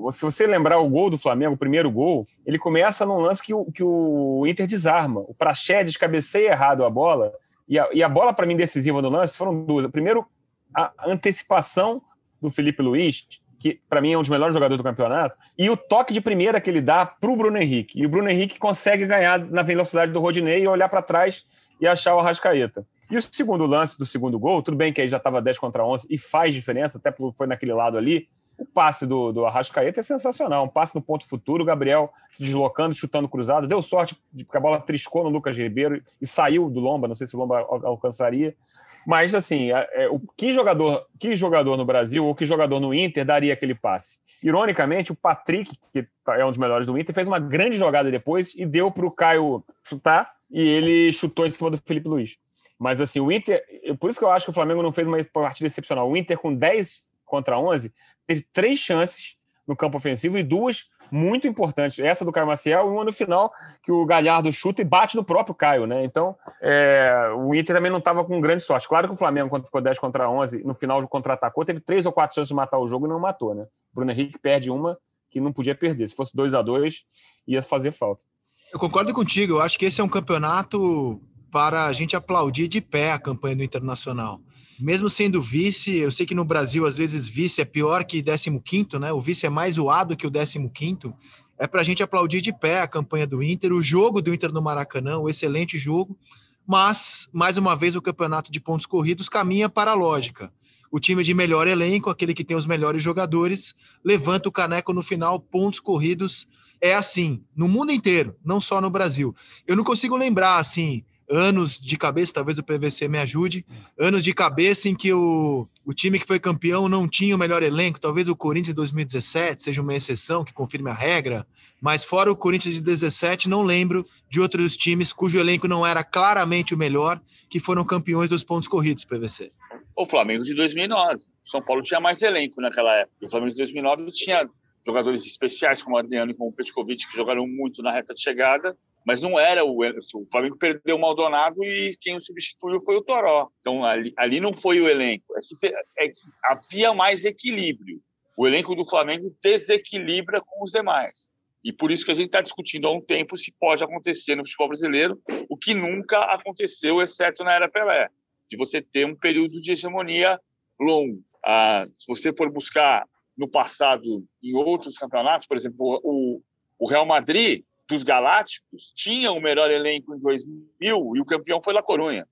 o, se você lembrar o gol do Flamengo, o primeiro gol, ele começa num lance que o, que o Inter desarma. O Praxedes cabeceia errado a bola. E a, e a bola, para mim, decisiva do lance foram duas. Primeiro, a antecipação do Felipe Luiz, que para mim é um dos melhores jogadores do campeonato, e o toque de primeira que ele dá para o Bruno Henrique. E o Bruno Henrique consegue ganhar na velocidade do Rodinei e olhar para trás e achar o Arrascaeta. E o segundo lance do segundo gol, tudo bem que aí já estava 10 contra 11 e faz diferença, até porque foi naquele lado ali. O passe do, do Arrascaeta é sensacional. Um passe no ponto futuro, o Gabriel se deslocando, chutando cruzado. Deu sorte porque a bola triscou no Lucas Ribeiro e saiu do Lomba. Não sei se o Lomba alcançaria. Mas, assim, é, o que jogador, que jogador no Brasil ou que jogador no Inter daria aquele passe? Ironicamente, o Patrick, que é um dos melhores do Inter, fez uma grande jogada depois e deu para o Caio chutar e ele chutou em cima do Felipe Luiz. Mas, assim, o Inter, por isso que eu acho que o Flamengo não fez uma partida excepcional. O Inter, com 10 contra 11, teve três chances no campo ofensivo e duas muito importantes. Essa do Caio Maciel e uma no final que o Galhardo chuta e bate no próprio Caio, né? Então, é, o Inter também não estava com grande sorte. Claro que o Flamengo, quando ficou 10 contra 11, no final contra-atacou, teve três ou quatro chances de matar o jogo e não matou, né? Bruno Henrique perde uma que não podia perder. Se fosse 2 a 2 ia fazer falta. Eu concordo contigo. Eu acho que esse é um campeonato para a gente aplaudir de pé a campanha do Internacional mesmo sendo vice, eu sei que no Brasil, às vezes, vice é pior que 15, né? O vice é mais zoado que o 15. É para a gente aplaudir de pé a campanha do Inter, o jogo do Inter no Maracanã, um excelente jogo, mas, mais uma vez, o campeonato de pontos corridos caminha para a lógica. O time de melhor elenco, aquele que tem os melhores jogadores, levanta o caneco no final, pontos corridos. É assim, no mundo inteiro, não só no Brasil. Eu não consigo lembrar, assim, anos de cabeça, talvez o PVC me ajude, anos de cabeça em que o, o time que foi campeão não tinha o melhor elenco, talvez o Corinthians de 2017 seja uma exceção que confirme a regra, mas fora o Corinthians de 17, não lembro de outros times cujo elenco não era claramente o melhor, que foram campeões dos pontos corridos, PVC. o Flamengo de 2009. O São Paulo tinha mais elenco naquela época. O Flamengo de 2009 tinha jogadores especiais como Adriano e como Petkovic, que jogaram muito na reta de chegada, mas não era o. O Flamengo perdeu o Maldonado e quem o substituiu foi o Toró. Então ali, ali não foi o elenco. É que, te, é que havia mais equilíbrio. O elenco do Flamengo desequilibra com os demais. E por isso que a gente está discutindo há um tempo se pode acontecer no futebol brasileiro, o que nunca aconteceu, exceto na era Pelé, de você ter um período de hegemonia longo. Ah, se você for buscar no passado em outros campeonatos, por exemplo, o, o Real Madrid dos Galácticos tinha o melhor elenco em 2000 e o campeão foi La Coruña.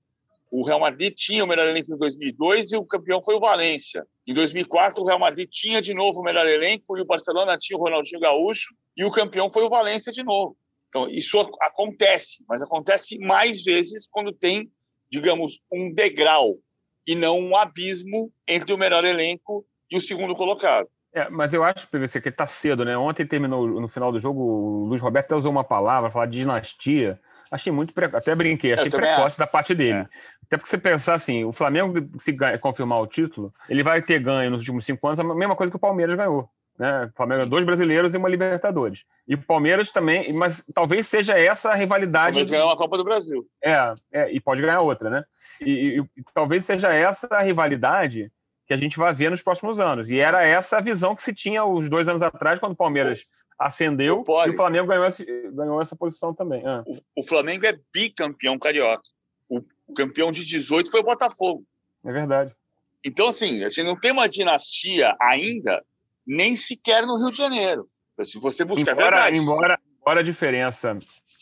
O Real Madrid tinha o melhor elenco em 2002 e o campeão foi o Valência. Em 2004, o Real Madrid tinha de novo o melhor elenco e o Barcelona tinha o Ronaldinho Gaúcho e o campeão foi o Valência de novo. Então, isso acontece, mas acontece mais vezes quando tem, digamos, um degrau e não um abismo entre o melhor elenco e o segundo colocado. É, mas eu acho, PVC, que ele está cedo, né? Ontem terminou no final do jogo, o Luiz Roberto até usou uma palavra, falar de dinastia. Achei muito precoce, até brinquei, achei precoce acho. da parte dele. É. Até porque você pensar assim, o Flamengo, se ganha, confirmar o título, ele vai ter ganho nos últimos cinco anos a mesma coisa que o Palmeiras ganhou. Né? O Flamengo dois brasileiros e uma Libertadores. E o Palmeiras também, mas talvez seja essa a rivalidade. Talvez ganhar uma Copa do Brasil. É, é, e pode ganhar outra, né? E, e, e talvez seja essa a rivalidade que a gente vai ver nos próximos anos. E era essa a visão que se tinha os dois anos atrás, quando o Palmeiras ascendeu e o Flamengo ganhou essa, ganhou essa posição também. Ah. O, o, Flamengo é bicampeão carioca. O, o, campeão de 18 foi o Botafogo. É verdade. Então, assim, a gente não tem uma dinastia ainda, nem sequer no Rio de Janeiro. Se você buscar. É embora, embora, embora a diferença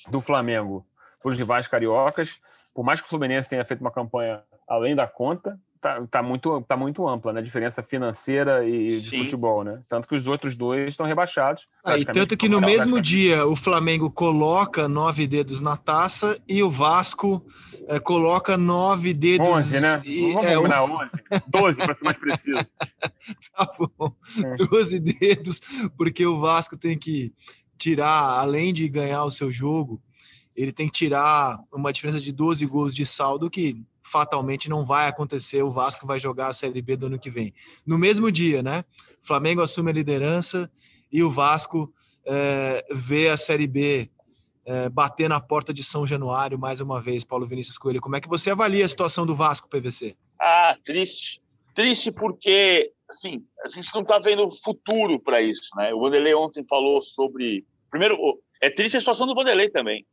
do Flamengo para os rivais cariocas, por mais que o Fluminense tenha feito uma campanha além da conta, tá, tá, muito, tá muito ampla, né? A diferença financeira e de Sim. futebol, né? Tanto que os outros dois estão rebaixados. Ah, e tanto que no mesmo dia o Flamengo coloca nove dedos na taça e o Vasco é, coloca nove dedos. Onze, né? E, Vamos é, combinar um... onze. Doze, para ser mais preciso. tá bom. É. Doze dedos, porque o Vasco tem que tirar, além de ganhar o seu jogo, ele tem que tirar uma diferença de 12 gols de saldo que fatalmente não vai acontecer. O Vasco vai jogar a Série B do ano que vem. No mesmo dia, né? Flamengo assume a liderança e o Vasco é, vê a Série B é, bater na porta de São Januário mais uma vez, Paulo Vinícius Coelho. Como é que você avalia a situação do Vasco, PVC? Ah, triste. Triste porque, assim, a gente não está vendo futuro para isso, né? O Vanderlei ontem falou sobre. Primeiro, é triste a situação do Vanderlei também.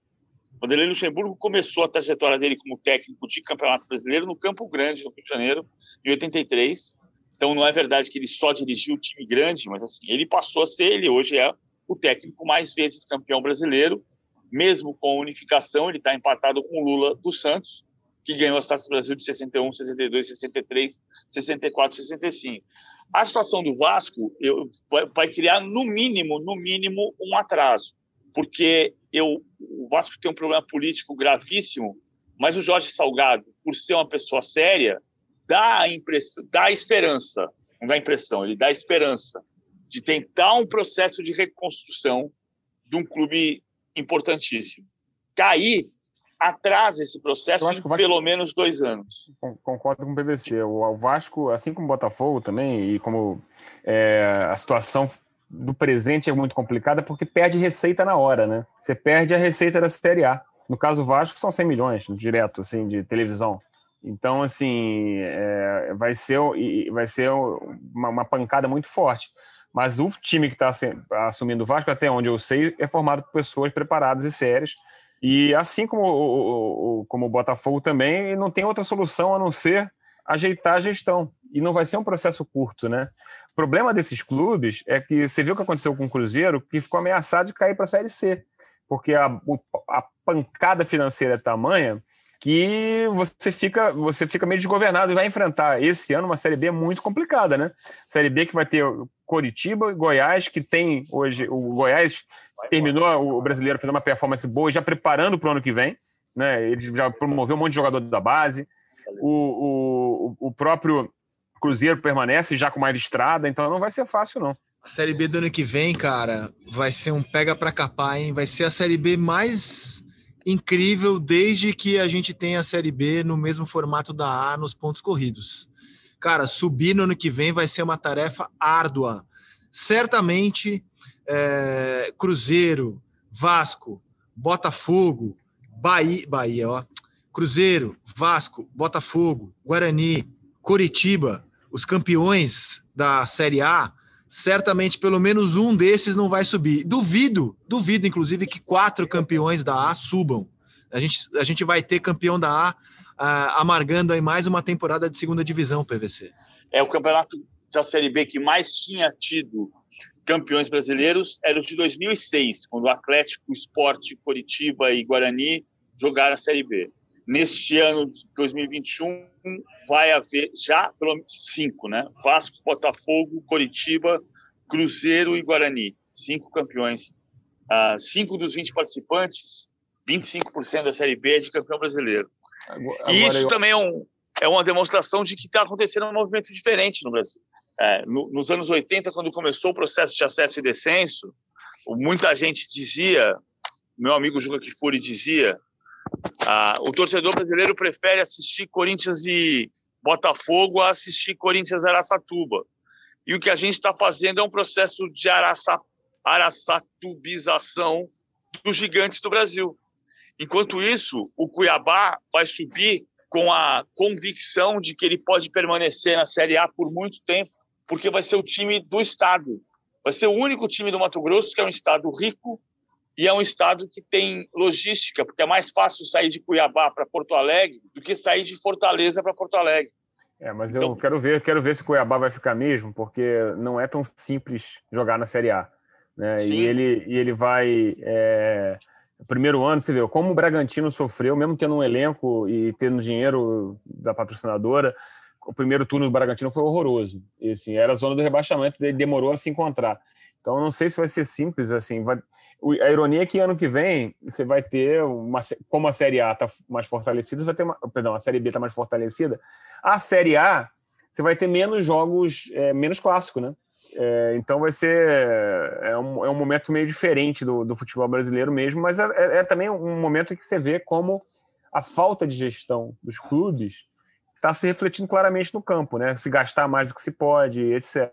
Vanderlei Luxemburgo começou a trajetória dele como técnico de Campeonato Brasileiro no Campo Grande, no Rio de Janeiro, em 83. Então não é verdade que ele só dirigiu o time grande, mas assim, ele passou a ser, ele hoje é o técnico mais vezes campeão brasileiro, mesmo com a unificação, ele está empatado com o Lula dos Santos, que ganhou as Taças Brasil de 61, 62, 63, 64, 65. A situação do Vasco eu, vai, vai criar, no mínimo, no mínimo, um atraso porque eu, o Vasco tem um problema político gravíssimo, mas o Jorge Salgado, por ser uma pessoa séria, dá a impressão, dá a esperança, não dá a impressão, ele dá a esperança de tentar um processo de reconstrução de um clube importantíssimo. Cair atrasa esse processo em Vasco... pelo menos dois anos. Concordo com o PVC. O Vasco, assim como o Botafogo também, e como é, a situação do presente é muito complicada porque perde receita na hora, né? Você perde a receita da Série A. No caso Vasco, são 100 milhões direto, assim, de televisão. Então, assim, é, vai ser, vai ser uma, uma, pancada muito forte. Mas o time que está assumindo o Vasco, até onde eu sei, é formado por pessoas preparadas e sérias. E assim como o, como o Botafogo também, não tem outra solução a não ser ajeitar a gestão. E não vai ser um processo curto, né? O problema desses clubes é que você viu o que aconteceu com o Cruzeiro, que ficou ameaçado de cair para a Série C, porque a, a pancada financeira é tamanha que você fica, você fica meio desgovernado e vai enfrentar esse ano uma Série B muito complicada, né? Série B que vai ter Coritiba e Goiás, que tem hoje. O Goiás terminou o brasileiro fazendo uma performance boa, já preparando para o ano que vem, né? Ele já promoveu um monte de jogador da base. O, o, o próprio Cruzeiro permanece já com mais estrada, então não vai ser fácil, não. A Série B do ano que vem, cara, vai ser um pega para capar, hein? Vai ser a Série B mais incrível desde que a gente tem a Série B no mesmo formato da A nos pontos corridos. cara, subir no ano que vem vai ser uma tarefa árdua. Certamente, é, Cruzeiro, Vasco, Botafogo, Bahia, Bahia, ó, Cruzeiro, Vasco, Botafogo, Guarani, Coritiba, os campeões da Série A, certamente pelo menos um desses não vai subir. Duvido, duvido, inclusive, que quatro campeões da A subam. A gente, a gente vai ter campeão da A uh, amargando aí mais uma temporada de segunda divisão, PVC. É o campeonato da Série B que mais tinha tido campeões brasileiros era o de 2006, quando o Atlético, Esporte, Coritiba e Guarani jogaram a Série B. Neste ano de 2021, vai haver já pelo menos cinco, né? Vasco, Botafogo, Coritiba, Cruzeiro e Guarani. Cinco campeões. Uh, cinco dos 20 participantes, 25% da Série B é de campeão brasileiro. Agora, e isso eu... também é, um, é uma demonstração de que está acontecendo um movimento diferente no Brasil. É, no, nos anos 80, quando começou o processo de acesso e descenso, muita gente dizia, meu amigo Juca Kifuri dizia, ah, o torcedor brasileiro prefere assistir Corinthians e Botafogo a assistir Corinthians Araçatuba. E o que a gente está fazendo é um processo de araça, araçatubização dos gigantes do Brasil. Enquanto isso, o Cuiabá vai subir com a convicção de que ele pode permanecer na Série A por muito tempo, porque vai ser o time do Estado. Vai ser o único time do Mato Grosso que é um estado rico e é um estado que tem logística, porque é mais fácil sair de Cuiabá para Porto Alegre do que sair de Fortaleza para Porto Alegre. É, mas então, eu quero ver, quero ver se Cuiabá vai ficar mesmo, porque não é tão simples jogar na Série A, né? E ele e ele vai é, primeiro ano, você vê como o Bragantino sofreu, mesmo tendo um elenco e tendo dinheiro da patrocinadora, o primeiro turno do Bragantino foi horroroso. E, assim, era a zona do rebaixamento, ele demorou a se encontrar. Então, não sei se vai ser simples assim. Vai... A ironia é que ano que vem você vai ter uma, como a Série A está mais fortalecida, vai ter uma, perdão, a Série B está mais fortalecida. A Série A você vai ter menos jogos, é, menos clássico, né? É, então vai ser é um, é um momento meio diferente do, do futebol brasileiro mesmo, mas é, é, é também um momento que você vê como a falta de gestão dos clubes está se refletindo claramente no campo, né? Se gastar mais do que se pode, etc.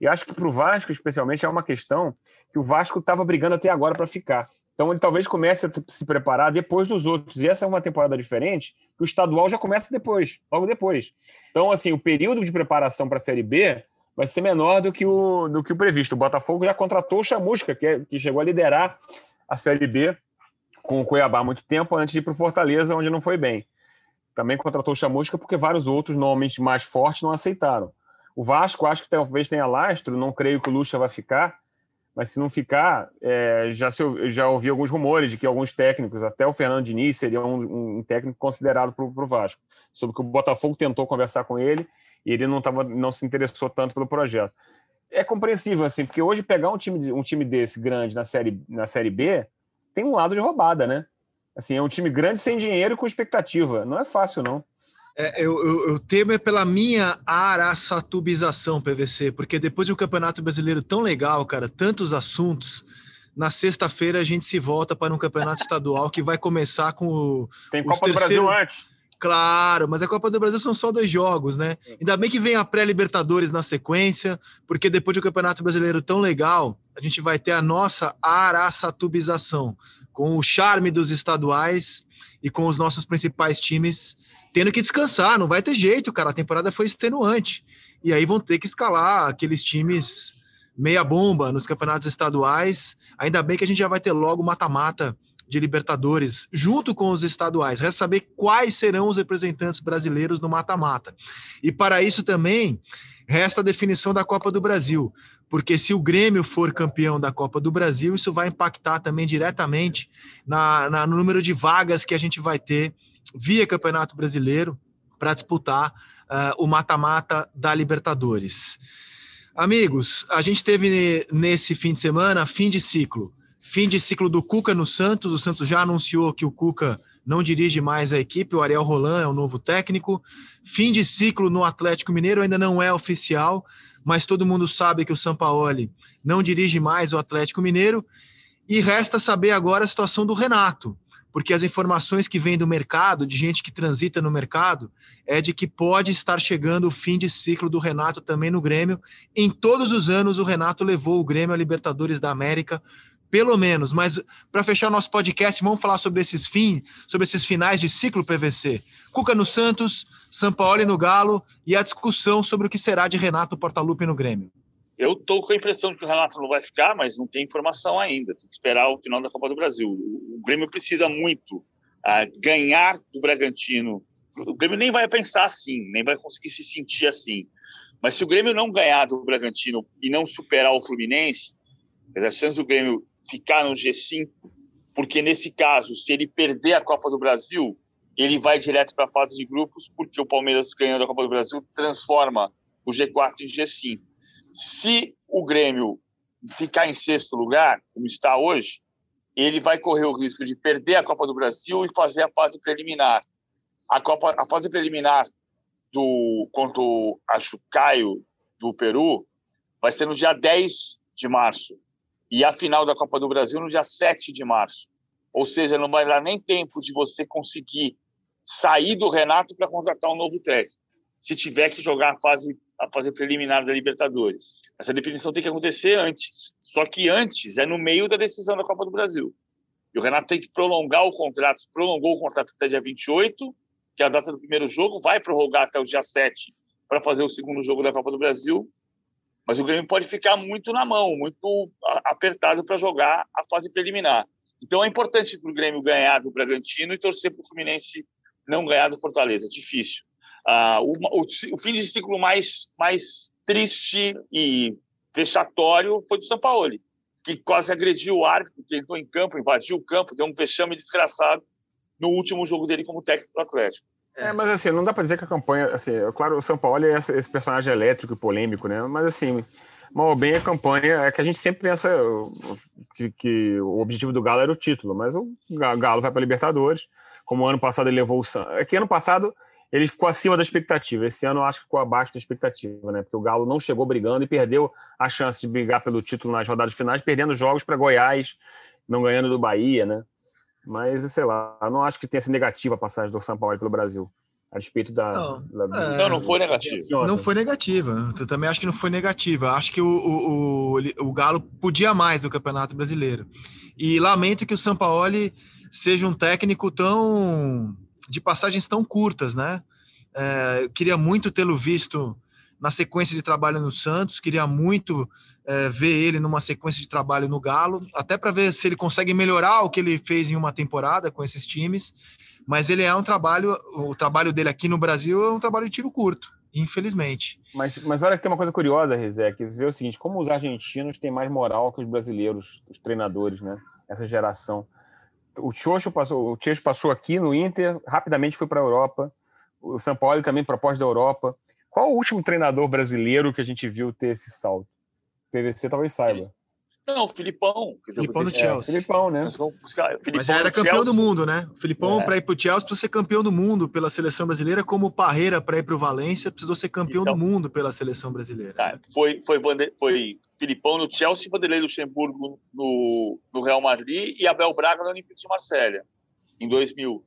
E acho que para o Vasco, especialmente, é uma questão que o Vasco estava brigando até agora para ficar. Então ele talvez comece a se preparar depois dos outros. E essa é uma temporada diferente, que o estadual já começa depois, logo depois. Então, assim, o período de preparação para a Série B vai ser menor do que o, do que o previsto. O Botafogo já contratou o Chamusca, que, é, que chegou a liderar a Série B com o Cuiabá há muito tempo, antes de ir para o Fortaleza, onde não foi bem também contratou o Chamusca porque vários outros, normalmente mais fortes, não aceitaram. O Vasco, acho que talvez tenha lastro, não creio que o Lucha vai ficar, mas se não ficar, é, já, se, já ouvi alguns rumores de que alguns técnicos, até o Fernando Diniz seria um, um técnico considerado para o Vasco, sobre que o Botafogo tentou conversar com ele e ele não, tava, não se interessou tanto pelo projeto. É compreensível, assim, porque hoje pegar um time, um time desse grande na série, na série B tem um lado de roubada, né? Assim, é um time grande sem dinheiro e com expectativa. Não é fácil, não. É, eu, eu, eu, temo é pela minha araçatubização, PVC, porque depois de um campeonato brasileiro tão legal, cara, tantos assuntos, na sexta-feira a gente se volta para um campeonato estadual que vai começar com o. Tem Copa do Brasil antes. Claro, mas a Copa do Brasil são só dois jogos, né? Ainda bem que vem a pré-Libertadores na sequência, porque depois de um campeonato brasileiro tão legal, a gente vai ter a nossa araçatubização com o charme dos estaduais e com os nossos principais times tendo que descansar. Não vai ter jeito, cara. A temporada foi extenuante. E aí vão ter que escalar aqueles times meia bomba nos campeonatos estaduais. Ainda bem que a gente já vai ter logo mata-mata de Libertadores junto com os estaduais. Resta saber quais serão os representantes brasileiros no mata-mata. E para isso também resta a definição da Copa do Brasil porque se o Grêmio for campeão da Copa do Brasil, isso vai impactar também diretamente na, na no número de vagas que a gente vai ter via Campeonato Brasileiro para disputar uh, o mata-mata da Libertadores. Amigos, a gente teve nesse fim de semana fim de ciclo. Fim de ciclo do Cuca no Santos. O Santos já anunciou que o Cuca não dirige mais a equipe. O Ariel Roland é o novo técnico. Fim de ciclo no Atlético Mineiro ainda não é oficial, mas todo mundo sabe que o Sampaoli não dirige mais o Atlético Mineiro. E resta saber agora a situação do Renato, porque as informações que vêm do mercado, de gente que transita no mercado, é de que pode estar chegando o fim de ciclo do Renato também no Grêmio. Em todos os anos, o Renato levou o Grêmio a Libertadores da América, pelo menos. Mas para fechar nosso podcast, vamos falar sobre esses fins, sobre esses finais de ciclo PVC. Cuca no Santos, Sampaoli no Galo e a discussão sobre o que será de Renato Portaluppi no Grêmio. Eu estou com a impressão de que o Renato não vai ficar, mas não tem informação ainda. Tem que esperar o final da Copa do Brasil. O, Grêmio precisa muito uh, ganhar do Bragantino. O Grêmio nem vai pensar assim, nem vai conseguir se sentir assim. Mas se o Grêmio não ganhar do Bragantino e não superar o Fluminense, a chance do Grêmio ficar no G5, porque nesse caso, se ele perder a Copa do Brasil, ele vai direto para a fase de grupos, porque o Palmeiras ganhando a Copa do Brasil transforma o G4 em G5. Se o Grêmio ficar em sexto lugar, como está hoje, ele vai correr o risco de perder a Copa do Brasil e fazer a fase preliminar. A, Copa, a fase preliminar do contra o acho, Caio do Peru vai ser no dia 10 de março e a final da Copa do Brasil no dia 7 de março. Ou seja, não vai dar nem tempo de você conseguir sair do Renato para contratar um novo técnico, se tiver que jogar a fase a fase preliminar da Libertadores. Essa definição tem que acontecer antes. Só que antes é no meio da decisão da Copa do Brasil. E o Renato tem que prolongar o contrato, prolongou o contrato até dia 28, que é a data do primeiro jogo, vai prorrogar até o dia 7 para fazer o segundo jogo da Copa do Brasil. Mas o Grêmio pode ficar muito na mão, muito apertado para jogar a fase preliminar. Então é importante para o Grêmio ganhar do Bragantino e torcer para o Fluminense não ganhar do Fortaleza. Difícil. Ah, o, o, o, fim de ciclo mais, mais triste e vexatório foi do Sampaoli, que quase agrediu o árbitro, que entrou em campo, invadiu o campo, deu um vexame desgraçado no último jogo dele como técnico do Atlético. É, mas assim, não dá para dizer que a campanha, assim, claro, o São Paulo é esse, personagem elétrico e polêmico, né? Mas assim, mal ou bem a campanha é que a gente sempre pensa que, que, o objetivo do Galo era o título, mas o Galo vai para Libertadores, como ano passado ele levou o Santos. É que ano passado ele ficou acima da expectativa. Esse ano eu acho que ficou abaixo da expectativa, né? Porque o Galo não chegou brigando e perdeu a chance de brigar pelo título nas rodadas finais, perdendo jogos para Goiás, não ganhando do Bahia, né? Mas, sei lá, eu não acho que tenha sido negativa a passagem do São Paulo pelo Brasil. A respeito da. Não, da... É, não, não, foi negativa. Não foi negativa. Eu também acho que não foi negativa. Acho que o, o, o, o Galo podia mais do Campeonato Brasileiro. E lamento que o Sampaoli seja um técnico tão de passagens tão curtas, né? É, queria muito tê-lo visto na sequência de trabalho no Santos, queria muito é, ver ele numa sequência de trabalho no Galo, até para ver se ele consegue melhorar o que ele fez em uma temporada com esses times. Mas ele é um trabalho, o trabalho dele aqui no Brasil é um trabalho de tiro curto, infelizmente. Mas, mas olha que tem uma coisa curiosa, Rizek, vê o seguinte: como os argentinos têm mais moral que os brasileiros, os treinadores, né? Essa geração o Chocho passou, o Chocho passou aqui no Inter, rapidamente foi para a Europa. O São Paulo também proposta da Europa. Qual o último treinador brasileiro que a gente viu ter esse salto? PVC talvez saiba. Não, o Filipão. Filipão no Chelsea. É, Filipão, né? Buscar, Filipão Mas já era campeão Chelsea. do mundo, né? O Filipão, é. para ir para o Chelsea, precisou ser campeão do mundo pela seleção brasileira, como o Parreira, para ir para o Valência, precisou ser campeão então, do mundo pela seleção brasileira. Tá, foi, foi, foi Filipão no Chelsea, Vanderlei Luxemburgo no, no Real Madrid e Abel Braga no Olympique de Marselha, em 2000.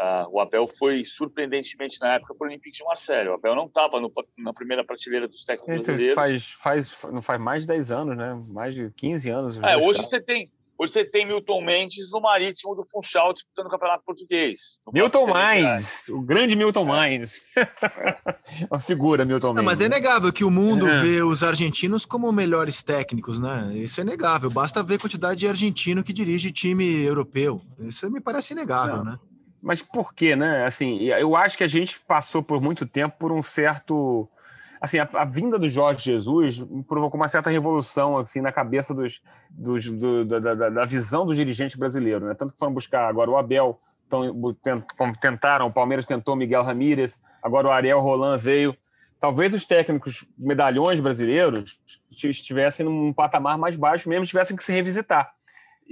Uh, o Abel foi surpreendentemente na época para o Olympique de Marseille. O Abel não estava na primeira prateleira dos técnicos brasileiros. Faz, faz, não faz mais de 10 anos, né? Mais de 15 anos. É, hoje você tem Hoje você tem Milton Mendes no Marítimo do Funchal disputando o Campeonato Português. Milton Mendes, o grande Milton é. Mendes. Uma figura, Milton Mendes. mas é negável que o mundo é. vê os argentinos como melhores técnicos, né? Isso é negável. Basta ver a quantidade de argentino que dirige time europeu. Isso me parece inegável, não. né? Mas por quê, né? Assim, eu acho que a gente passou por muito tempo por um certo. Assim, a, a vinda do Jorge Jesus provocou uma certa revolução assim na cabeça dos, dos do, da, da, da, visão do dirigente brasileiro, né? Tanto que foram buscar agora o Abel, tão, tentaram, o Palmeiras tentou Miguel Ramírez, agora o Ariel Roland veio. Talvez os técnicos medalhões brasileiros estivessem num patamar mais baixo mesmo, tivessem que se revisitar.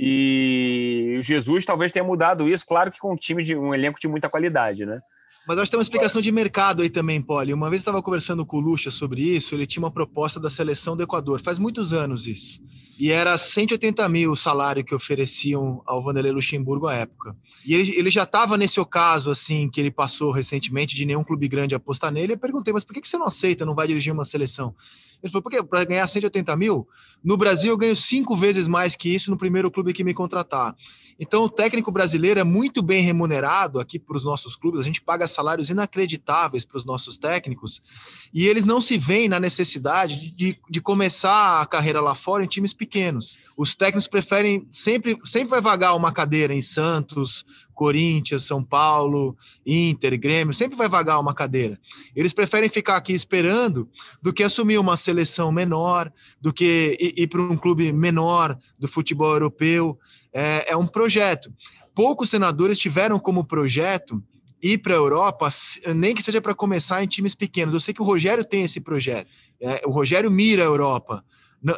E o Jesus talvez tenha mudado isso, claro que com um time de um elenco de muita qualidade, né? Mas acho que tem uma explicação de mercado aí também, Poli. Uma vez eu estava conversando com o Lucha sobre isso, ele tinha uma proposta da seleção do Equador, faz muitos anos isso. e era 180 mil o salário que ofereciam ao Vanderlei Luxemburgo à época. E ele, ele já estava nesse ocaso, assim, que ele passou recentemente, de nenhum clube grande apostar nele. Eu perguntei, mas por que, que você não aceita, não vai dirigir uma seleção? Ele falou, porque para ganhar 180 mil, no Brasil eu ganho cinco vezes mais que isso no primeiro clube que me contratar. Então o técnico brasileiro é muito bem remunerado aqui para os nossos clubes, a gente paga salários inacreditáveis para os nossos técnicos, e eles não se veem na necessidade de, de começar a carreira lá fora em times pequenos. Os técnicos preferem sempre, sempre vai vagar uma cadeira em Santos, Corinthians, São Paulo, Inter, Grêmio, sempre vai vagar uma cadeira. Eles preferem ficar aqui esperando do que assumir uma seleção menor, do que ir, ir para um clube menor do futebol europeu. É, é um projeto. Poucos senadores tiveram como projeto ir para a Europa, nem que seja para começar em times pequenos. Eu sei que o Rogério tem esse projeto. É, o Rogério mira a Europa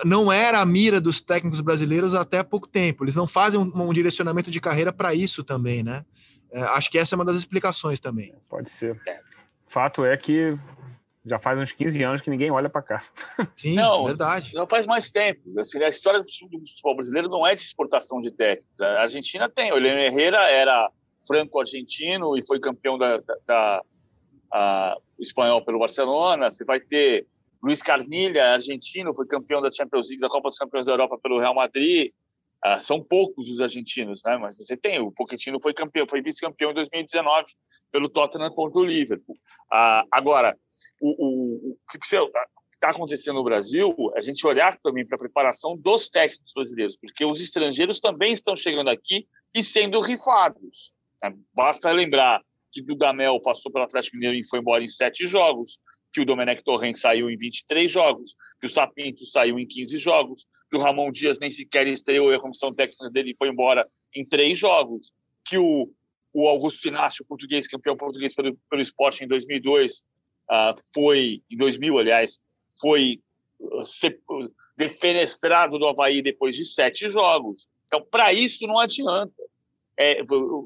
não era a mira dos técnicos brasileiros até pouco tempo. Eles não fazem um, um direcionamento de carreira para isso também, né? É, acho que essa é uma das explicações também. Pode ser. Fato é que já faz uns 15 anos que ninguém olha para cá. Sim, não, verdade. Não faz mais tempo. Assim, a história do futebol brasileiro não é de exportação de técnicos. A Argentina tem. O Heleno Herrera era franco-argentino e foi campeão da, da, da a, espanhol pelo Barcelona. Você vai ter Luiz Carnilha, argentino, foi campeão da Champions League, da Copa dos Campeões da Europa pelo Real Madrid. Ah, são poucos os argentinos, né? Mas você tem, o Pochettino foi campeão, foi vice-campeão em 2019 pelo Tottenham contra o Liverpool. Ah, agora, o, o, o que está acontecendo no Brasil, a gente olhar também para a preparação dos técnicos brasileiros, porque os estrangeiros também estão chegando aqui e sendo rifados. Né? Basta lembrar que Dudamel passou pelo Atlético Mineiro e foi embora em sete jogos que o Domenech Torrent saiu em 23 jogos, que o Sapinto saiu em 15 jogos, que o Ramon Dias nem sequer estreou e a comissão técnica dele foi embora em três jogos, que o, o Augusto Finácio, português, campeão português pelo, pelo esporte em 2002, uh, ah, foi, em 2000, aliás, foi uh, defenestrado do Havaí depois de sete jogos. Então, para isso, não adianta. É,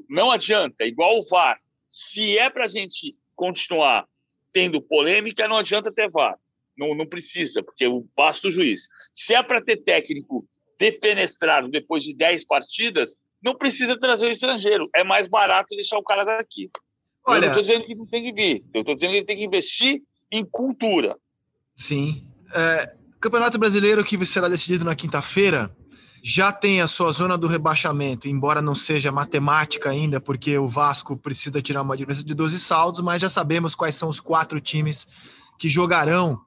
não adianta, é igual o VAR. Se é para a gente continuar tendo polêmica, não adianta ter VAR. Não, não precisa, porque o basta o juiz. Se é para ter técnico defenestrado depois de 10 partidas, não precisa trazer o estrangeiro. É mais barato deixar o cara daqui. Olha, eu estou dizendo que não tem que vir. Eu estou dizendo que ele tem que investir em cultura. Sim. É, Campeonato Brasileiro que será decidido na quinta-feira já tem a sua zona do rebaixamento, embora não seja matemática ainda, porque o Vasco precisa tirar uma diferença de 12 saldos, mas já sabemos quais são os quatro times que jogarão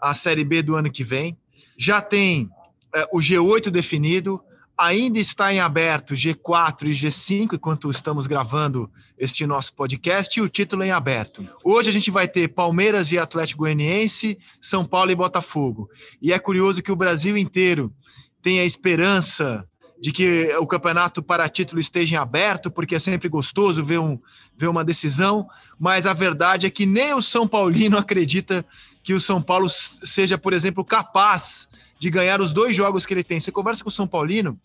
a Série B do ano que vem. Já tem é, o G8 definido, ainda está em aberto G4 e G5, enquanto estamos gravando este nosso podcast, e o título em aberto. Hoje a gente vai ter Palmeiras e Atlético Goianiense, São Paulo e Botafogo. E é curioso que o Brasil inteiro tem a esperança de que o campeonato para título esteja em aberto, porque é sempre gostoso ver, um, ver uma decisão, mas a verdade é que nem o São Paulino acredita que o São Paulo seja, por exemplo, capaz de ganhar os dois jogos que ele tem. Você conversa com o São Paulino,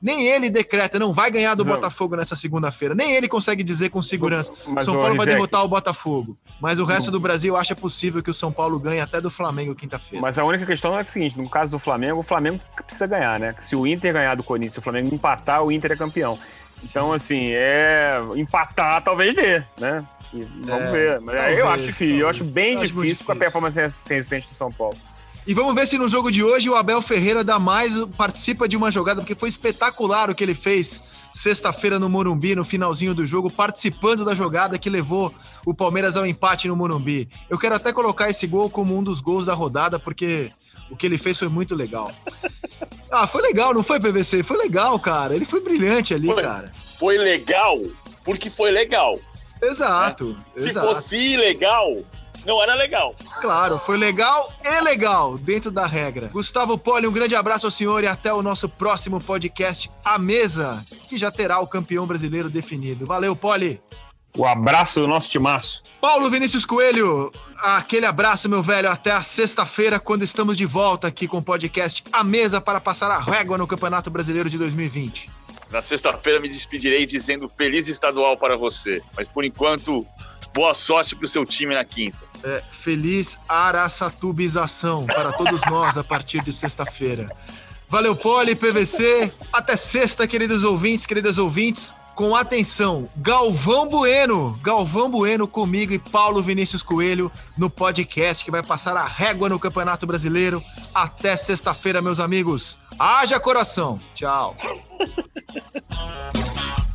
nem ele decreta, não vai ganhar do não. Botafogo nessa segunda-feira. Nem ele consegue dizer com segurança. Mas, São Paulo vai derrotar o Botafogo. Mas o resto do Brasil acha possível que o São Paulo ganhe até do Flamengo quinta-feira. Mas a única questão é a seguinte: no caso do Flamengo, o Flamengo precisa ganhar, né? Se o Inter ganhar do Corinthians, se o Flamengo empatar, o Inter é campeão. Então, assim, é. Empatar talvez dê, né? E vamos é, ver. Mas talvez, eu acho difícil, eu acho bem eu difícil, acho com a performance recente do São Paulo. E vamos ver se no jogo de hoje o Abel Ferreira dá mais, participa de uma jogada, porque foi espetacular o que ele fez sexta-feira no Morumbi, no finalzinho do jogo, participando da jogada que levou o Palmeiras ao empate no Morumbi. Eu quero até colocar esse gol como um dos gols da rodada, porque o que ele fez foi muito legal. Ah, foi legal, não foi, PVC? Foi legal, cara. Ele foi brilhante ali, foi, cara. Foi legal porque foi legal. Exato. Né? Se fosse ilegal, não era legal. Claro, foi legal e legal, dentro da regra. Gustavo Poli, um grande abraço ao senhor e até o nosso próximo podcast, A Mesa, que já terá o campeão brasileiro definido. Valeu, Poli! O abraço do nosso timaço. Paulo Vinícius Coelho, aquele abraço, meu velho. Até a sexta-feira, quando estamos de volta aqui com o podcast A Mesa para passar a régua no Campeonato Brasileiro de 2020. Na sexta-feira me despedirei dizendo feliz estadual para você. Mas por enquanto, boa sorte para o seu time na quinta é, feliz araçatubização para todos nós a partir de sexta-feira. Valeu, Poli, PVC. Até sexta, queridos ouvintes, queridas ouvintes. Com atenção, Galvão Bueno, Galvão Bueno comigo e Paulo Vinícius Coelho no podcast que vai passar a régua no Campeonato Brasileiro. Até sexta-feira, meus amigos. Haja coração. Tchau.